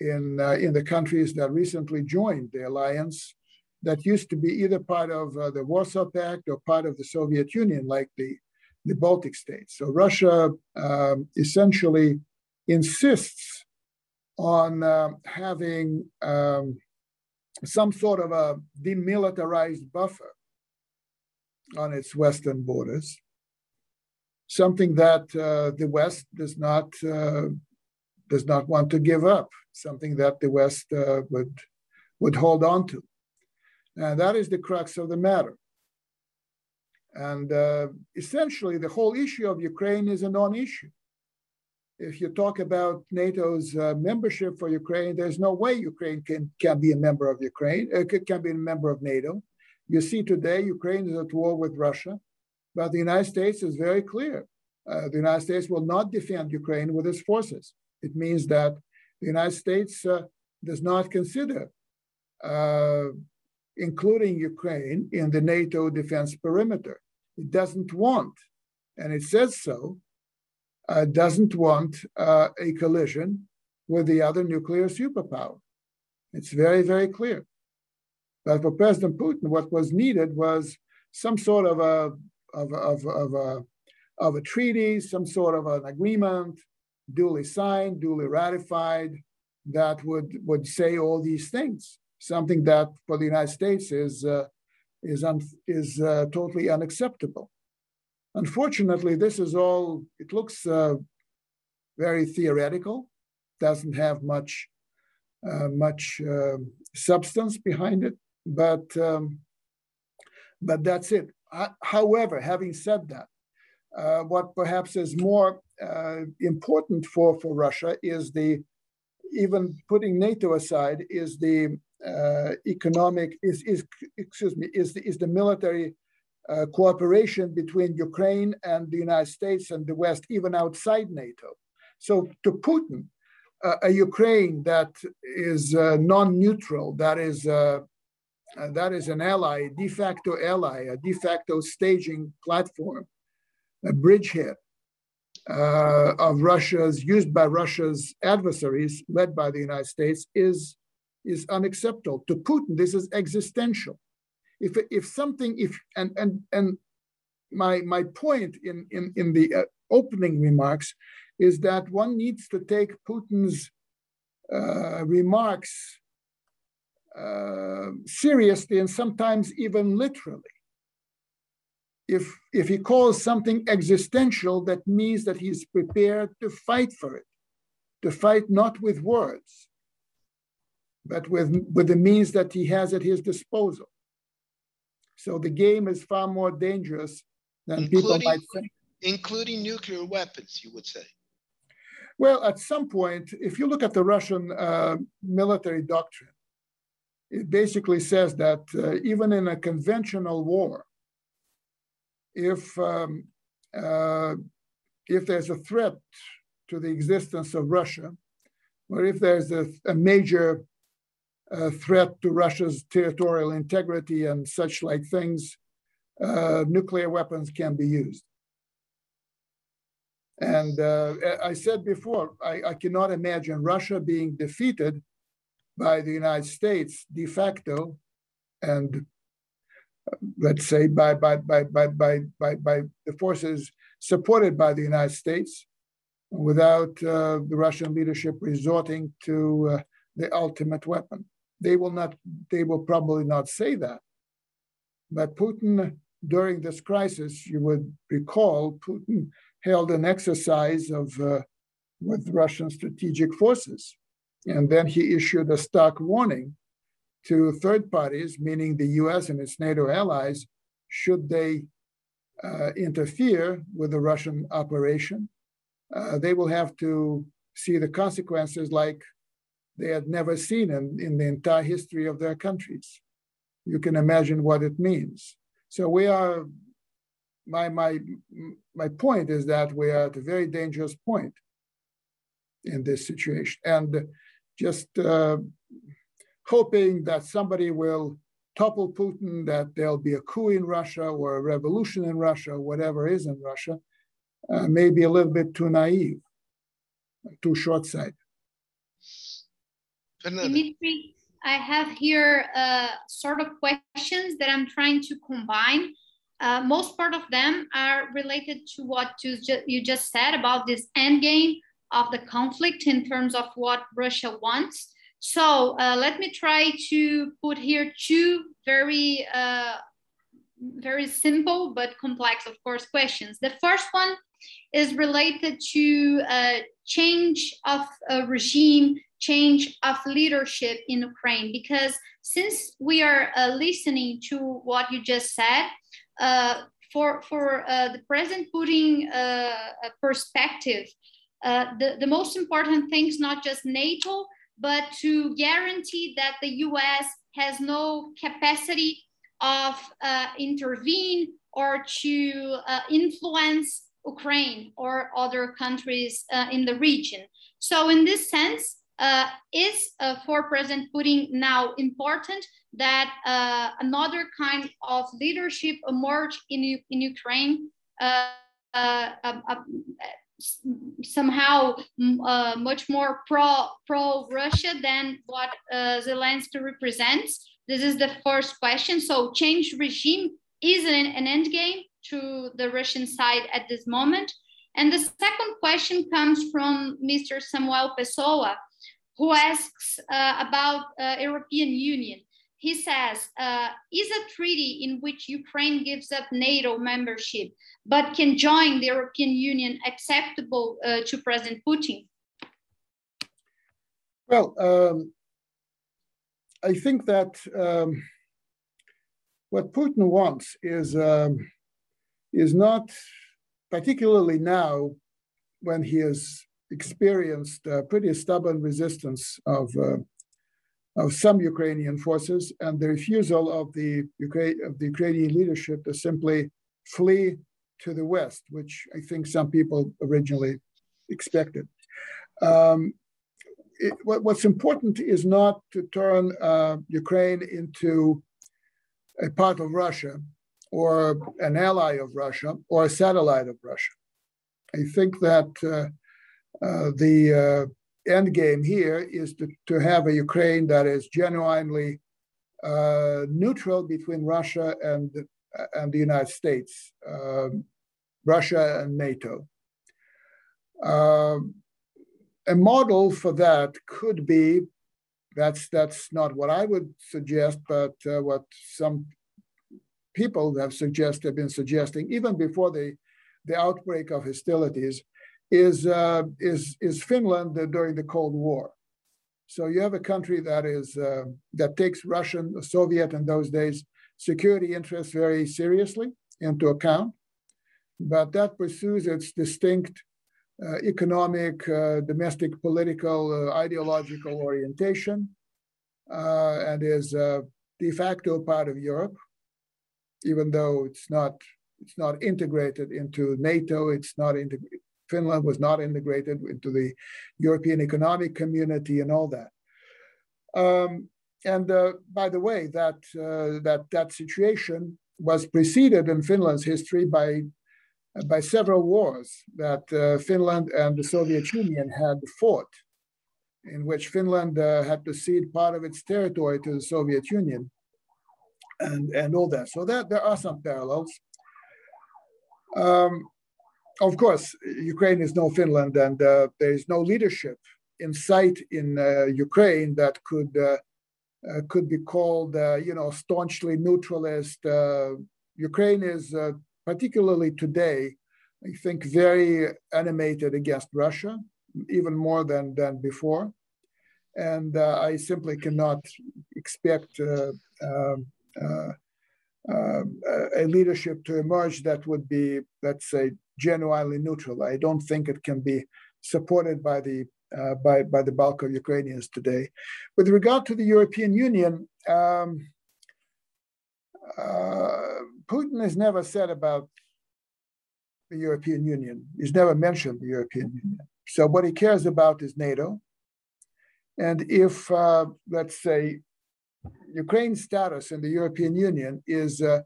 in, in the countries that recently joined the alliance that used to be either part of the Warsaw Pact or part of the Soviet Union, like the the Baltic states. So Russia um, essentially insists on uh, having um, some sort of a demilitarized buffer on its western borders, something that uh, the West does not uh, does not want to give up, something that the West uh, would would hold on to, and that is the crux of the matter. And uh, essentially, the whole issue of Ukraine is a non issue. If you talk about NATO's uh, membership for Ukraine, there's no way Ukraine can, can be a member of Ukraine, uh, can be a member of NATO. You see today, Ukraine is at war with Russia, but the United States is very clear. Uh, the United States will not defend Ukraine with its forces. It means that the United States uh, does not consider uh, including Ukraine in the NATO defense perimeter it doesn't want, and it says so, uh, doesn't want uh, a collision with the other nuclear superpower. It's very, very clear. But for President Putin, what was needed was some sort of a of, of, of, a, of a treaty, some sort of an agreement, duly signed, duly ratified, that would, would say all these things. Something that for the United States is uh, is, un, is uh, totally unacceptable. Unfortunately, this is all, it looks uh, very theoretical, doesn't have much, uh, much um, substance behind it. but um, but that's it. However, having said that, uh, what perhaps is more uh, important for, for Russia is the, even putting NATO aside, is the uh, economic, is, is, excuse me, is the, is the military uh, cooperation between Ukraine and the United States and the West, even outside NATO. So to Putin, uh, a Ukraine that is uh, non-neutral, that is uh, that is an ally, de facto ally, a de facto staging platform, a bridgehead uh, of Russia's used by Russia's adversaries, led by the United States, is is unacceptable to Putin. This is existential. If if something if and and and my my point in in in the uh, opening remarks is that one needs to take Putin's uh, remarks uh, seriously and sometimes even literally. If, if he calls something existential, that means that he's prepared to fight for it, to fight not with words, but with, with the means that he has at his disposal. So the game is far more dangerous than including, people might think. Including nuclear weapons, you would say. Well, at some point, if you look at the Russian uh, military doctrine, it basically says that uh, even in a conventional war, if um, uh, if there's a threat to the existence of Russia, or if there's a, a major uh, threat to Russia's territorial integrity and such like things, uh, nuclear weapons can be used. And uh, I said before, I, I, cannot imagine Russia being defeated by the United States de facto, and let's say by by by by by by, by the forces supported by the United States, without uh, the Russian leadership resorting to uh, the ultimate weapon. They will not. They will probably not say that. But Putin, during this crisis, you would recall, Putin held an exercise of uh, with Russian strategic forces. And then he issued a stark warning to third parties, meaning the US and its NATO allies, should they uh, interfere with the Russian operation, uh, they will have to see the consequences like they had never seen in, in the entire history of their countries. You can imagine what it means. So we are my my my point is that we are at a very dangerous point in this situation, and just uh, hoping that somebody will topple Putin, that there'll be a coup in Russia or a revolution in Russia, whatever is in Russia, uh, may be a little bit too naive, too short-sighted. Dimitri, I have here uh, sort of questions that I'm trying to combine uh, most part of them are related to what you, ju you just said about this end game of the conflict in terms of what Russia wants. So uh, let me try to put here two very, uh, very simple but complex, of course, questions. The first one is related to uh, change of a regime, change of leadership in Ukraine, because since we are uh, listening to what you just said, uh, for for uh, the President Putin uh, perspective, the, the most important thing is not just NATO, but to guarantee that the US has no capacity of intervene or to influence Ukraine or other countries uh, in the region. So, in this sense, uh, is uh, for President Putin now important that uh, another kind of leadership emerge in, in Ukraine, uh, uh, uh, uh somehow uh, much more pro pro Russia than what Zelensky represents. This is the first question. So change regime is an, an end game to the Russian side at this moment. And the second question comes from Mr. Samuel Pessoa, who asks about European Union he says, uh, is a treaty in which Ukraine gives up NATO membership but can join the European Union acceptable uh, to President Putin? Well, um, I think that um, what Putin wants is um, is not particularly now when he has experienced uh, pretty stubborn resistance of uh, of some Ukrainian forces and the refusal of the Ukraine of the Ukrainian leadership to simply flee to the west, which I think some people originally expected. Um, it, what, what's important is not to turn uh, Ukraine into a part of Russia or an ally of Russia or a satellite of Russia. I think that uh, uh, the uh, end game here is to, to have a Ukraine that is genuinely uh, neutral between Russia and, and the United States, um, Russia and NATO. Um, a model for that could be that's that's not what I would suggest, but uh, what some people have suggested been suggesting even before the the outbreak of hostilities is uh, is is Finland during the Cold War. So you have a country that is uh, that takes Russian, Soviet in those days security interests very seriously into account, but that pursues its distinct uh, economic, uh, domestic, political, uh, ideological orientation, and is de facto part of Europe, even though it's not it's not integrated into NATO. It's not into Finland was not integrated into the European Economic Community and all that. Um, and uh, by the way, that uh, that that situation was preceded in Finland's history by by several wars that uh, Finland and the Soviet Union had fought, in which Finland uh, had to cede part of its territory to the Soviet Union and, and all that. So that, there are some parallels. Um, of course, Ukraine is no Finland, and uh, there is no leadership in sight in uh, Ukraine that could uh, uh, could be called, you know, staunchly neutralist. Ukraine is particularly today, I think very animated against Russia, even more than, than before. And uh, I simply cannot expect uh, um, uh, um, a leadership to emerge that would be, let's say, genuinely neutral. I don't think it can be supported by the uh, by by the bulk of Ukrainians today. With regard to the European Union, um, uh, Putin has never said about the European Union. He's never mentioned the European Union. So what he cares about is NATO. And if, uh, let's say, Ukraine's status in the European Union is uh,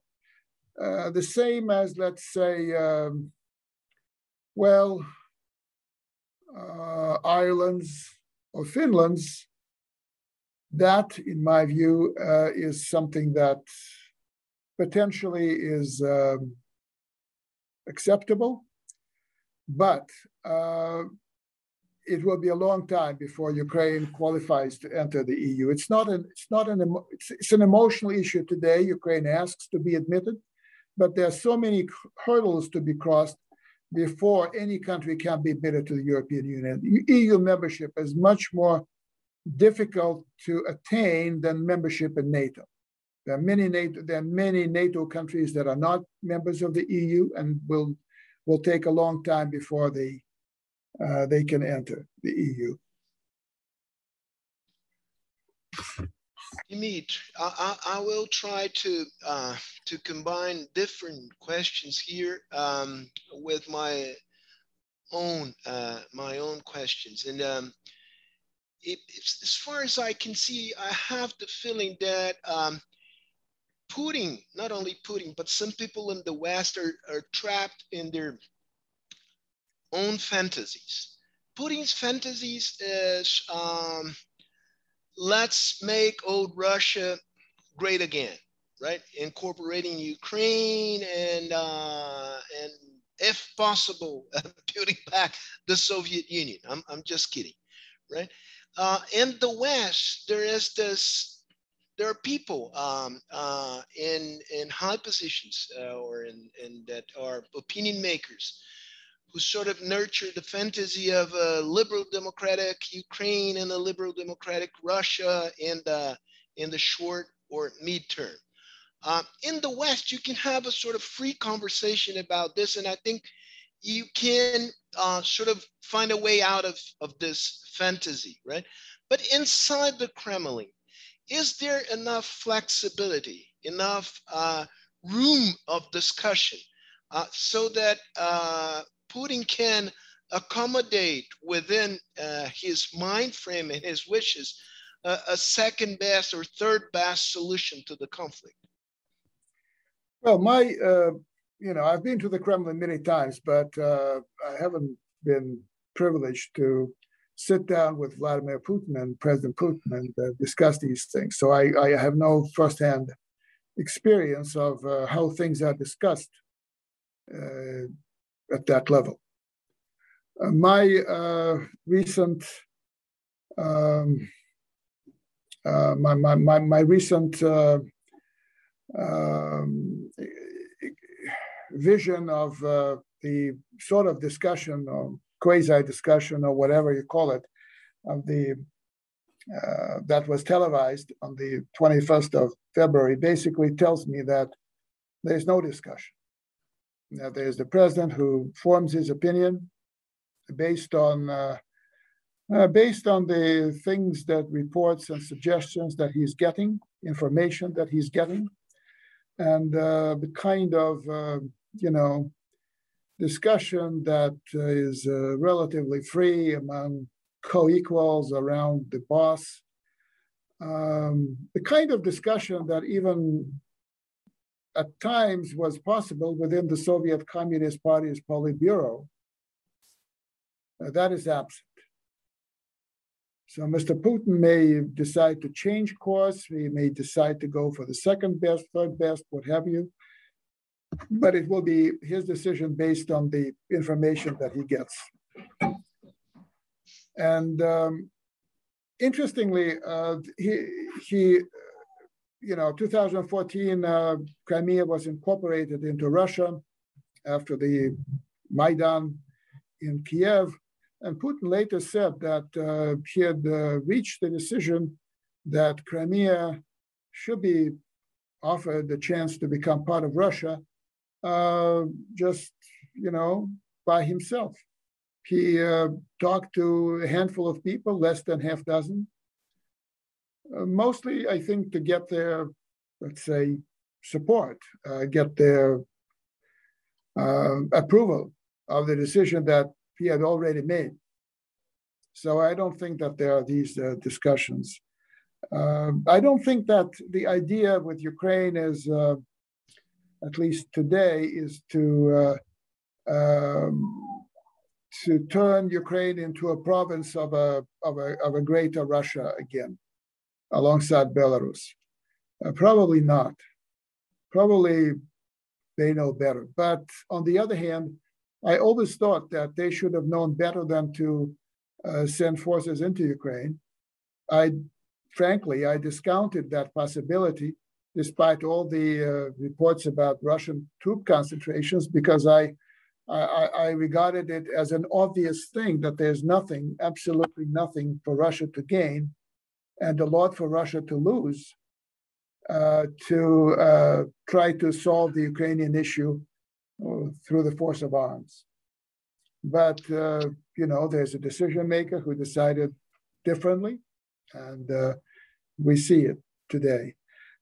uh, the same as, let's say, um, well, uh, Ireland's or Finland's, that, in my view, uh, is something that potentially is um, acceptable, but uh, it will be a long time before Ukraine qualifies to enter the EU. It's not an it's not an it's, it's an emotional issue today. Ukraine asks to be admitted, but there are so many hurdles to be crossed before any country can be admitted to the European Union. EU membership is much more difficult to attain than membership in NATO. There are many NATO, there are many NATO countries that are not members of the EU and will will take a long time before they uh, they can enter the EU. Dimitri, I, I, will try to uh, to combine different questions here um, with my own uh, my own questions, and um, it, as far as I can see, I have the feeling that um, Putin, not only Putin, but some people in the West are, are trapped in their own fantasies. Putin's fantasies is um, let's make old Russia great again, right? Incorporating Ukraine and uh, and if possible, building back the Soviet Union. I'm, I'm just kidding, right? Uh, in the West, there is this there are people um, uh, in in high positions uh, or in, in that are opinion makers who sort of nurture the fantasy of a liberal democratic Ukraine and a liberal democratic Russia in the in the short or midterm. Uh, in the West, you can have a sort of free conversation about this, and I think you can uh, sort of find a way out of, of this fantasy, right? But inside the Kremlin, is there enough flexibility, enough uh, room of discussion uh, so that uh, Putin can accommodate within uh, his mind frame and his wishes a second best or third best solution to the conflict? Well, my, uh, you know, I've been to the Kremlin many times, but uh, I haven't been privileged to sit down with Vladimir Putin and President Putin and uh, discuss these things. So I, I have no firsthand experience of uh, how things are discussed uh, at that level. Uh, my recent um, uh, my, my, my, my, recent uh, um, vision of uh, the sort of discussion or quasi discussion or whatever you call it of the uh, that was televised on the 21st of February basically tells me that there's no discussion. Now, there's the president who forms his opinion based on uh, uh, based on the things that reports and suggestions that he's getting, information that he's getting, and uh, the kind of, uh, you know, discussion that is uh, relatively free among co-equals around the boss. Um, the kind of discussion that even at times was possible within the Soviet Communist Party's Politburo, uh, that is absent. So Mr. Putin may decide to change course. He may decide to go for the second best, third best, what have you. But it will be his decision based on the information that he gets. And um, interestingly, uh, he, he, you know, 2014, uh, Crimea was incorporated into Russia after the Maidan in Kiev. And Putin later said that uh, he had uh, reached the decision that Crimea should be offered the chance to become part of Russia uh, just, you know, by himself. He uh, talked to a handful of people, less than half dozen, uh, mostly, I think, to get their, let's say, support, uh, get their approval of the decision that he had already made. So I don't think that there are these uh, discussions. Uh, I don't think that the idea with Ukraine is, uh, at least today, is to uh, um, to turn Ukraine into a province of a of a of a greater Russia again, alongside Belarus. Uh, probably not. Probably they know better. But on the other hand, I always thought that they should have known better than to uh, send forces into Ukraine. I, frankly, I discounted that possibility despite all the uh, reports about Russian troop concentrations because I, I, I regarded it as an obvious thing that there's nothing, absolutely nothing for Russia to gain and a lot for Russia to lose uh, to uh, try to solve the Ukrainian issue through the force of arms. But, uh, you know, there's a decision maker who decided differently, and uh, we see it today.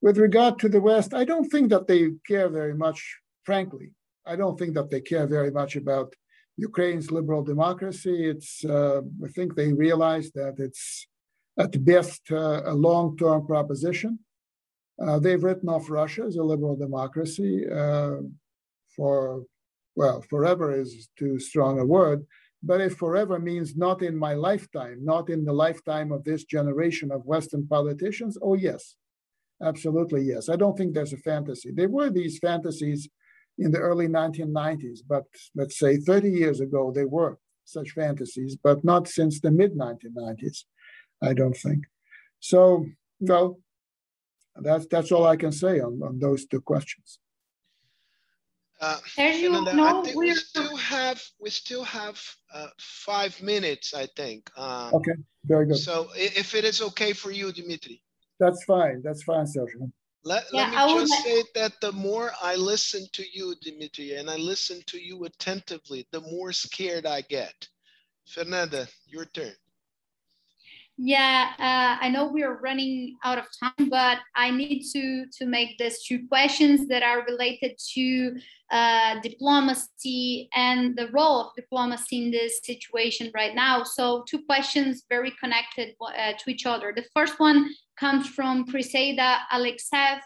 With regard to the West, I don't think that they care very much, frankly. I don't think that they care very much about Ukraine's liberal democracy. It's, uh, I think they realize that it's at best uh, a long term proposition. Uh, they've written off Russia as a liberal democracy. Uh, for, well, forever is too strong a word, but if forever means not in my lifetime, not in the lifetime of this generation of Western politicians, oh, yes, absolutely yes. I don't think there's a fantasy. There were these fantasies in the early 1990s, but let's say 30 years ago, there were such fantasies, but not since the mid 1990s, I don't think. So, well, that's that's all I can say on, on those two questions. Uh, I think we still have we still have uh, five minutes. I think. Um, okay, very good. So if it is okay for you, Dimitri. That's fine. That's fine, Sergio. Let, Yeah, let me would just like- say that the more I listen to you, Dimitri, and I listen to you attentively, the more scared I get. Fernanda, your turn. Yeah, uh, I know we are running out of time, but I need to to make these two questions that are related to uh, diplomacy and the role of diplomacy in this situation right now. So, two questions very connected uh, to each other. The first one comes from Priseda Alexev,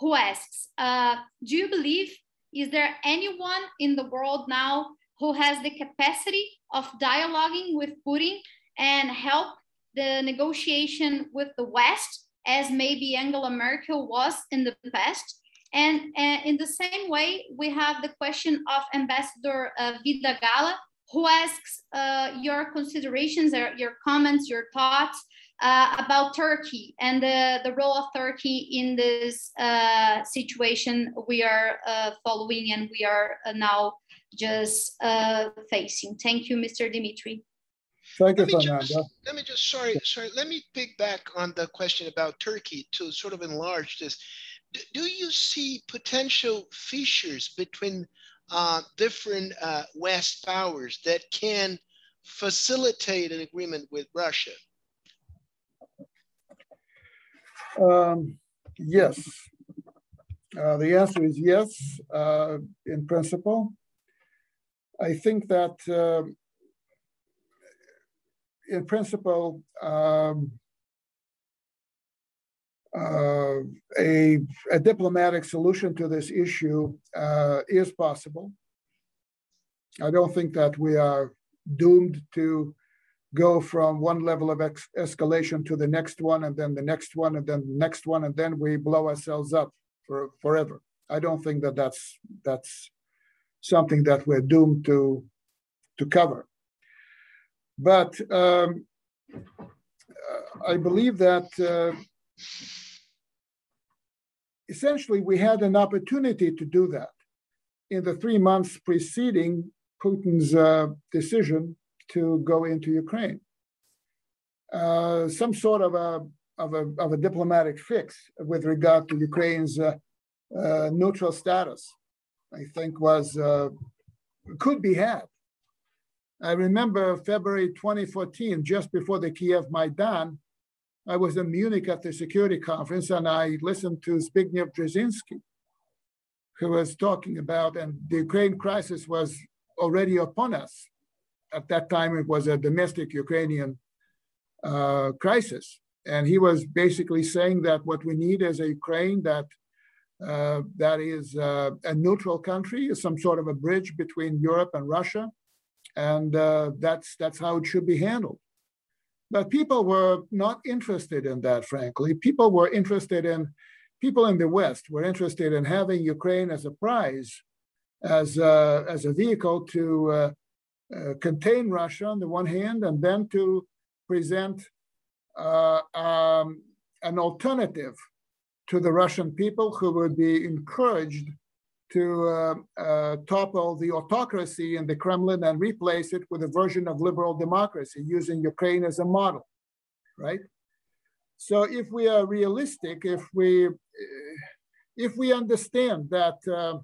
who asks, uh, "Do you believe is there anyone in the world now who has the capacity of dialoguing with Putin and help?" The negotiation with the West, as maybe Angela Merkel was in the past. And uh, in the same way, we have the question of Ambassador uh, Vida Gala, who asks uh, your considerations, your comments, your thoughts uh, about Turkey and the, the role of Turkey in this uh, situation we are uh, following and we are now just facing. Thank you, Mr. Dimitri. Thank you, Let me Fernanda. just, let me just, sorry, sorry, let me pick back on the question about Turkey to sort of enlarge this. Do, do you see potential fissures between uh, different uh, West powers that can facilitate an agreement with Russia? Um, yes. Uh, the answer is yes, uh, in principle. I think that um, in principle, um, uh, a, a, diplomatic solution to this issue uh, is possible. I don't think that we are doomed to go from one level of ex- escalation to the next one, and then the next one, and then the next one, and then we blow ourselves up for forever. I don't think that that's that's something that we're doomed to to cover. But um, I believe that uh, essentially we had an opportunity to do that in the three months preceding Putin's uh, decision to go into Ukraine. Uh, some sort of a, of a, of a diplomatic fix with regard to Ukraine's uh, uh, neutral status, I think was uh, could be had. I remember February 2014, just before the Kiev Maidan, I was in Munich at the security conference and I listened to Zbigniew Brzezinski, who was talking about, and the Ukraine crisis was already upon us. At that time, it was a domestic Ukrainian uh, crisis. And he was basically saying that what we need is a Ukraine that uh, that is uh, a neutral country, is some sort of a bridge between Europe and Russia, and uh, that's that's how it should be handled. But people were not interested in that, frankly. People were interested in people in the West were interested in having Ukraine as a prize, as a, as a vehicle to uh, uh, contain Russia on the one hand, and then to present uh, um, an alternative to the Russian people who would be encouraged to uh, uh, topple the autocracy in the Kremlin and replace it with a version of liberal democracy using Ukraine as a model, right? So if we are realistic, if we if we understand that uh,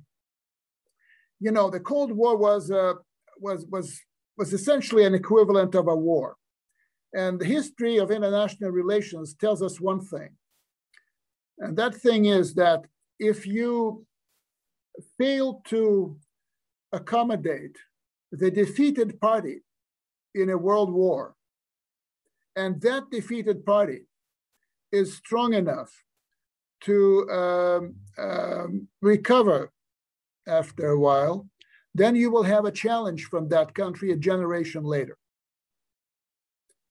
you know the Cold War was uh, was was was essentially an equivalent of a war, and the history of international relations tells us one thing, and that thing is that if you failed to accommodate the defeated party in a world war, and that defeated party is strong enough to um, um, recover after a while, then you will have a challenge from that country a generation later.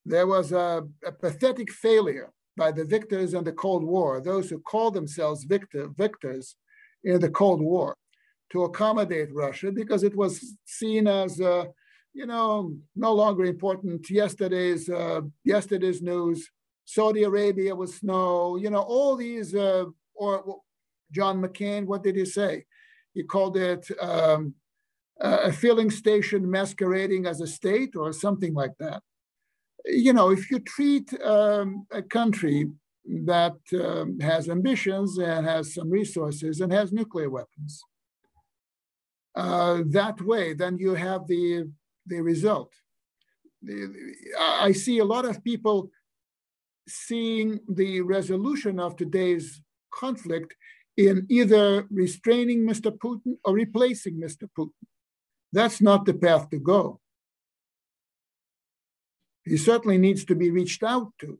There was a, a pathetic failure by the victors in the Cold War, those who call themselves victor, victors in the Cold War to accommodate Russia because it was seen as, uh, you know, no longer important. Yesterday's uh, yesterday's news. Saudi Arabia was no, you know, all these. Uh, or John McCain, what did he say? He called it um, a filling station masquerading as a state or something like that. You know, if you treat um, a country that um, has ambitions and has some resources and has nuclear weapons. Uh, that way, then you have the, the result. I see a lot of people seeing the resolution of today's conflict in either restraining Mr. Putin or replacing Mr. Putin. That's not the path to go. He certainly needs to be reached out to,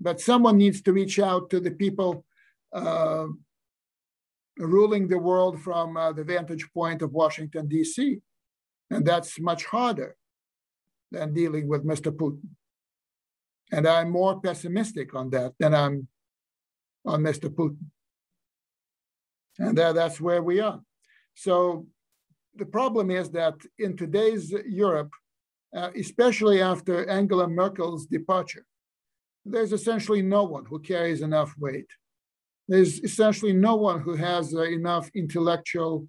but someone needs to reach out to the people uh, ruling the world from uh, the vantage point of Washington, D.C. And that's much harder than dealing with Mr. Putin. And I'm more pessimistic on that than I'm on Mr. Putin. And that, that's where we are. So the problem is that in today's Europe, uh, especially after Angela Merkel's departure, there's essentially no one who carries enough weight. There's essentially no one who has uh, enough intellectual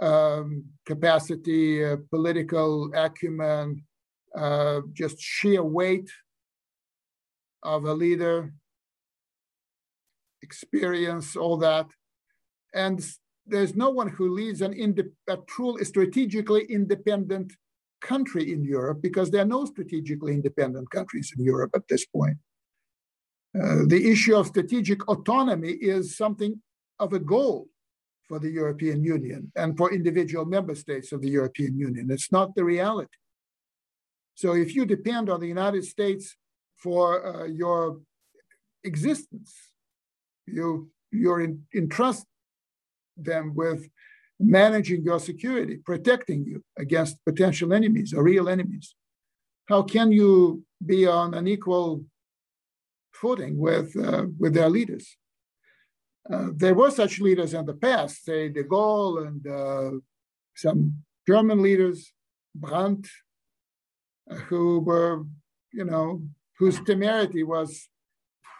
um, capacity, uh, political acumen, uh, just sheer weight of a leader, experience, all that. And there's no one who leads an inde- a truly strategically independent country in Europe because there are no strategically independent countries in Europe at this point. Uh, the issue of strategic autonomy is something of a goal for the European Union and for individual member states of the European Union. It's not the reality. So if you depend on the United States for uh, your existence. You you're in, entrust them with managing your security, protecting you against potential enemies or real enemies. How can you be on an equal footing with uh, with their leaders? Uh, there were such leaders in the past, say De Gaulle and uh, some German leaders, Brandt, uh, who were, you know, whose temerity was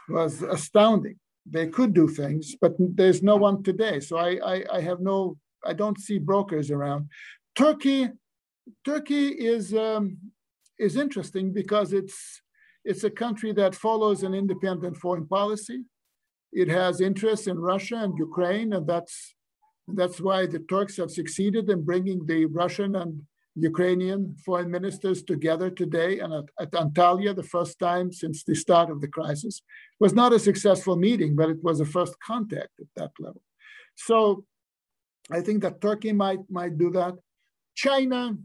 was astounding. They could do things, but there's no one today. So I, I, I have no, I don't see brokers around. Turkey, Turkey is um, is interesting because it's it's a country that follows an independent foreign policy. It has interests in Russia and Ukraine, and that's that's why the Turks have succeeded in bringing the Russian and Ukrainian foreign ministers together today and at, at, Antalya, the first time since the start of the crisis. It was not a successful meeting, but it was a first contact at that level. So I think that Turkey might might do that. China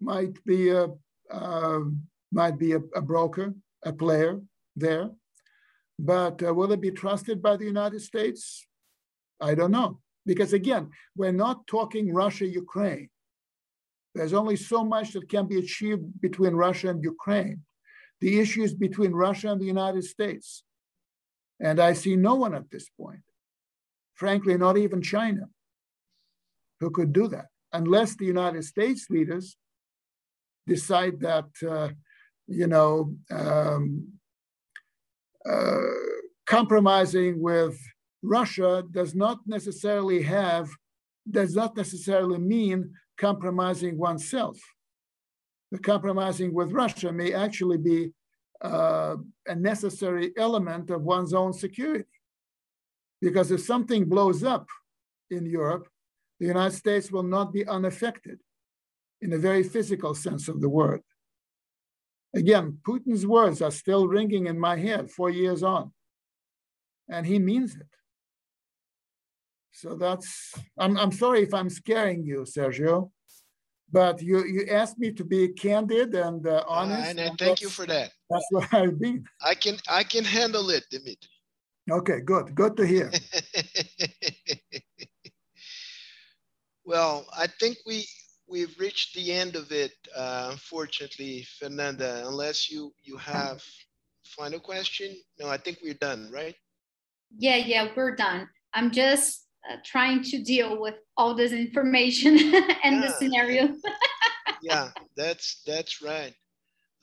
might be a uh, might be a, a, broker, a player there, but uh, will it be trusted by the United States? I don't know because again, we're not talking Russia Ukraine there's only so much that can be achieved between Russia and Ukraine. The issue is between Russia and the United States. And I see no one at this point, frankly, not even China, who could do that, unless the United States leaders decide that, uh, you know, um, uh, compromising with Russia does not necessarily have, does not necessarily mean compromising oneself. The compromising with Russia may actually be uh, a necessary element of one's own security. Because if something blows up in Europe, the United States will not be unaffected in a very physical sense of the word. Again, Putin's words are still ringing in my head four years on, and he means it. So that's, I'm, I'm sorry if I'm scaring you, Sergio, but you, you asked me to be candid and uh, honest. Uh, and I thank you for that. That's what I've been. I can, I can handle it, Dimitri. Okay, good. Good to hear. well, I think we, we've reached the end of it, uh, unfortunately, Fernanda, unless you, you have final question. No, I think we're done, right? Yeah, yeah, we're done. I'm just uh, trying to deal with all this information and yeah. the scenario. yeah, that's that's right.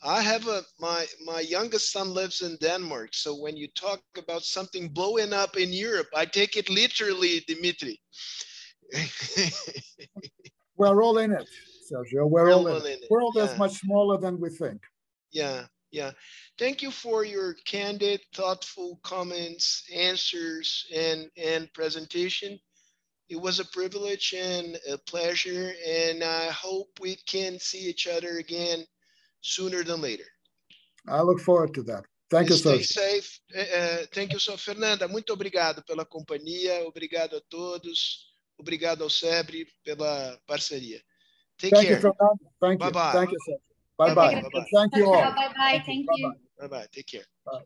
I have a my my youngest son lives in Denmark, so when you talk about something blowing up in Europe, I take it literally, Dimitri. We're all in it, Sergio. We're all in it. The world yeah. is much smaller than we think. Yeah, Yeah. Thank you for your candid, thoughtful comments, answers, and, and presentation. It was a privilege and a pleasure, and I hope we can see each other again sooner than later. I look forward to that. Thank you, Stay safe. Uh, thank you, so Fernanda. Muito obrigado pela companhia. Obrigado a todos. Obrigado ao Sebre pela parceria. Take Thank care. you. Thank you. Bye-bye. Thank you, sir. Bye-bye. Bye-bye. Bye-bye. Thank you all. Bye bye. Thank you. Bye-bye. Bye bye. Take care. Bye.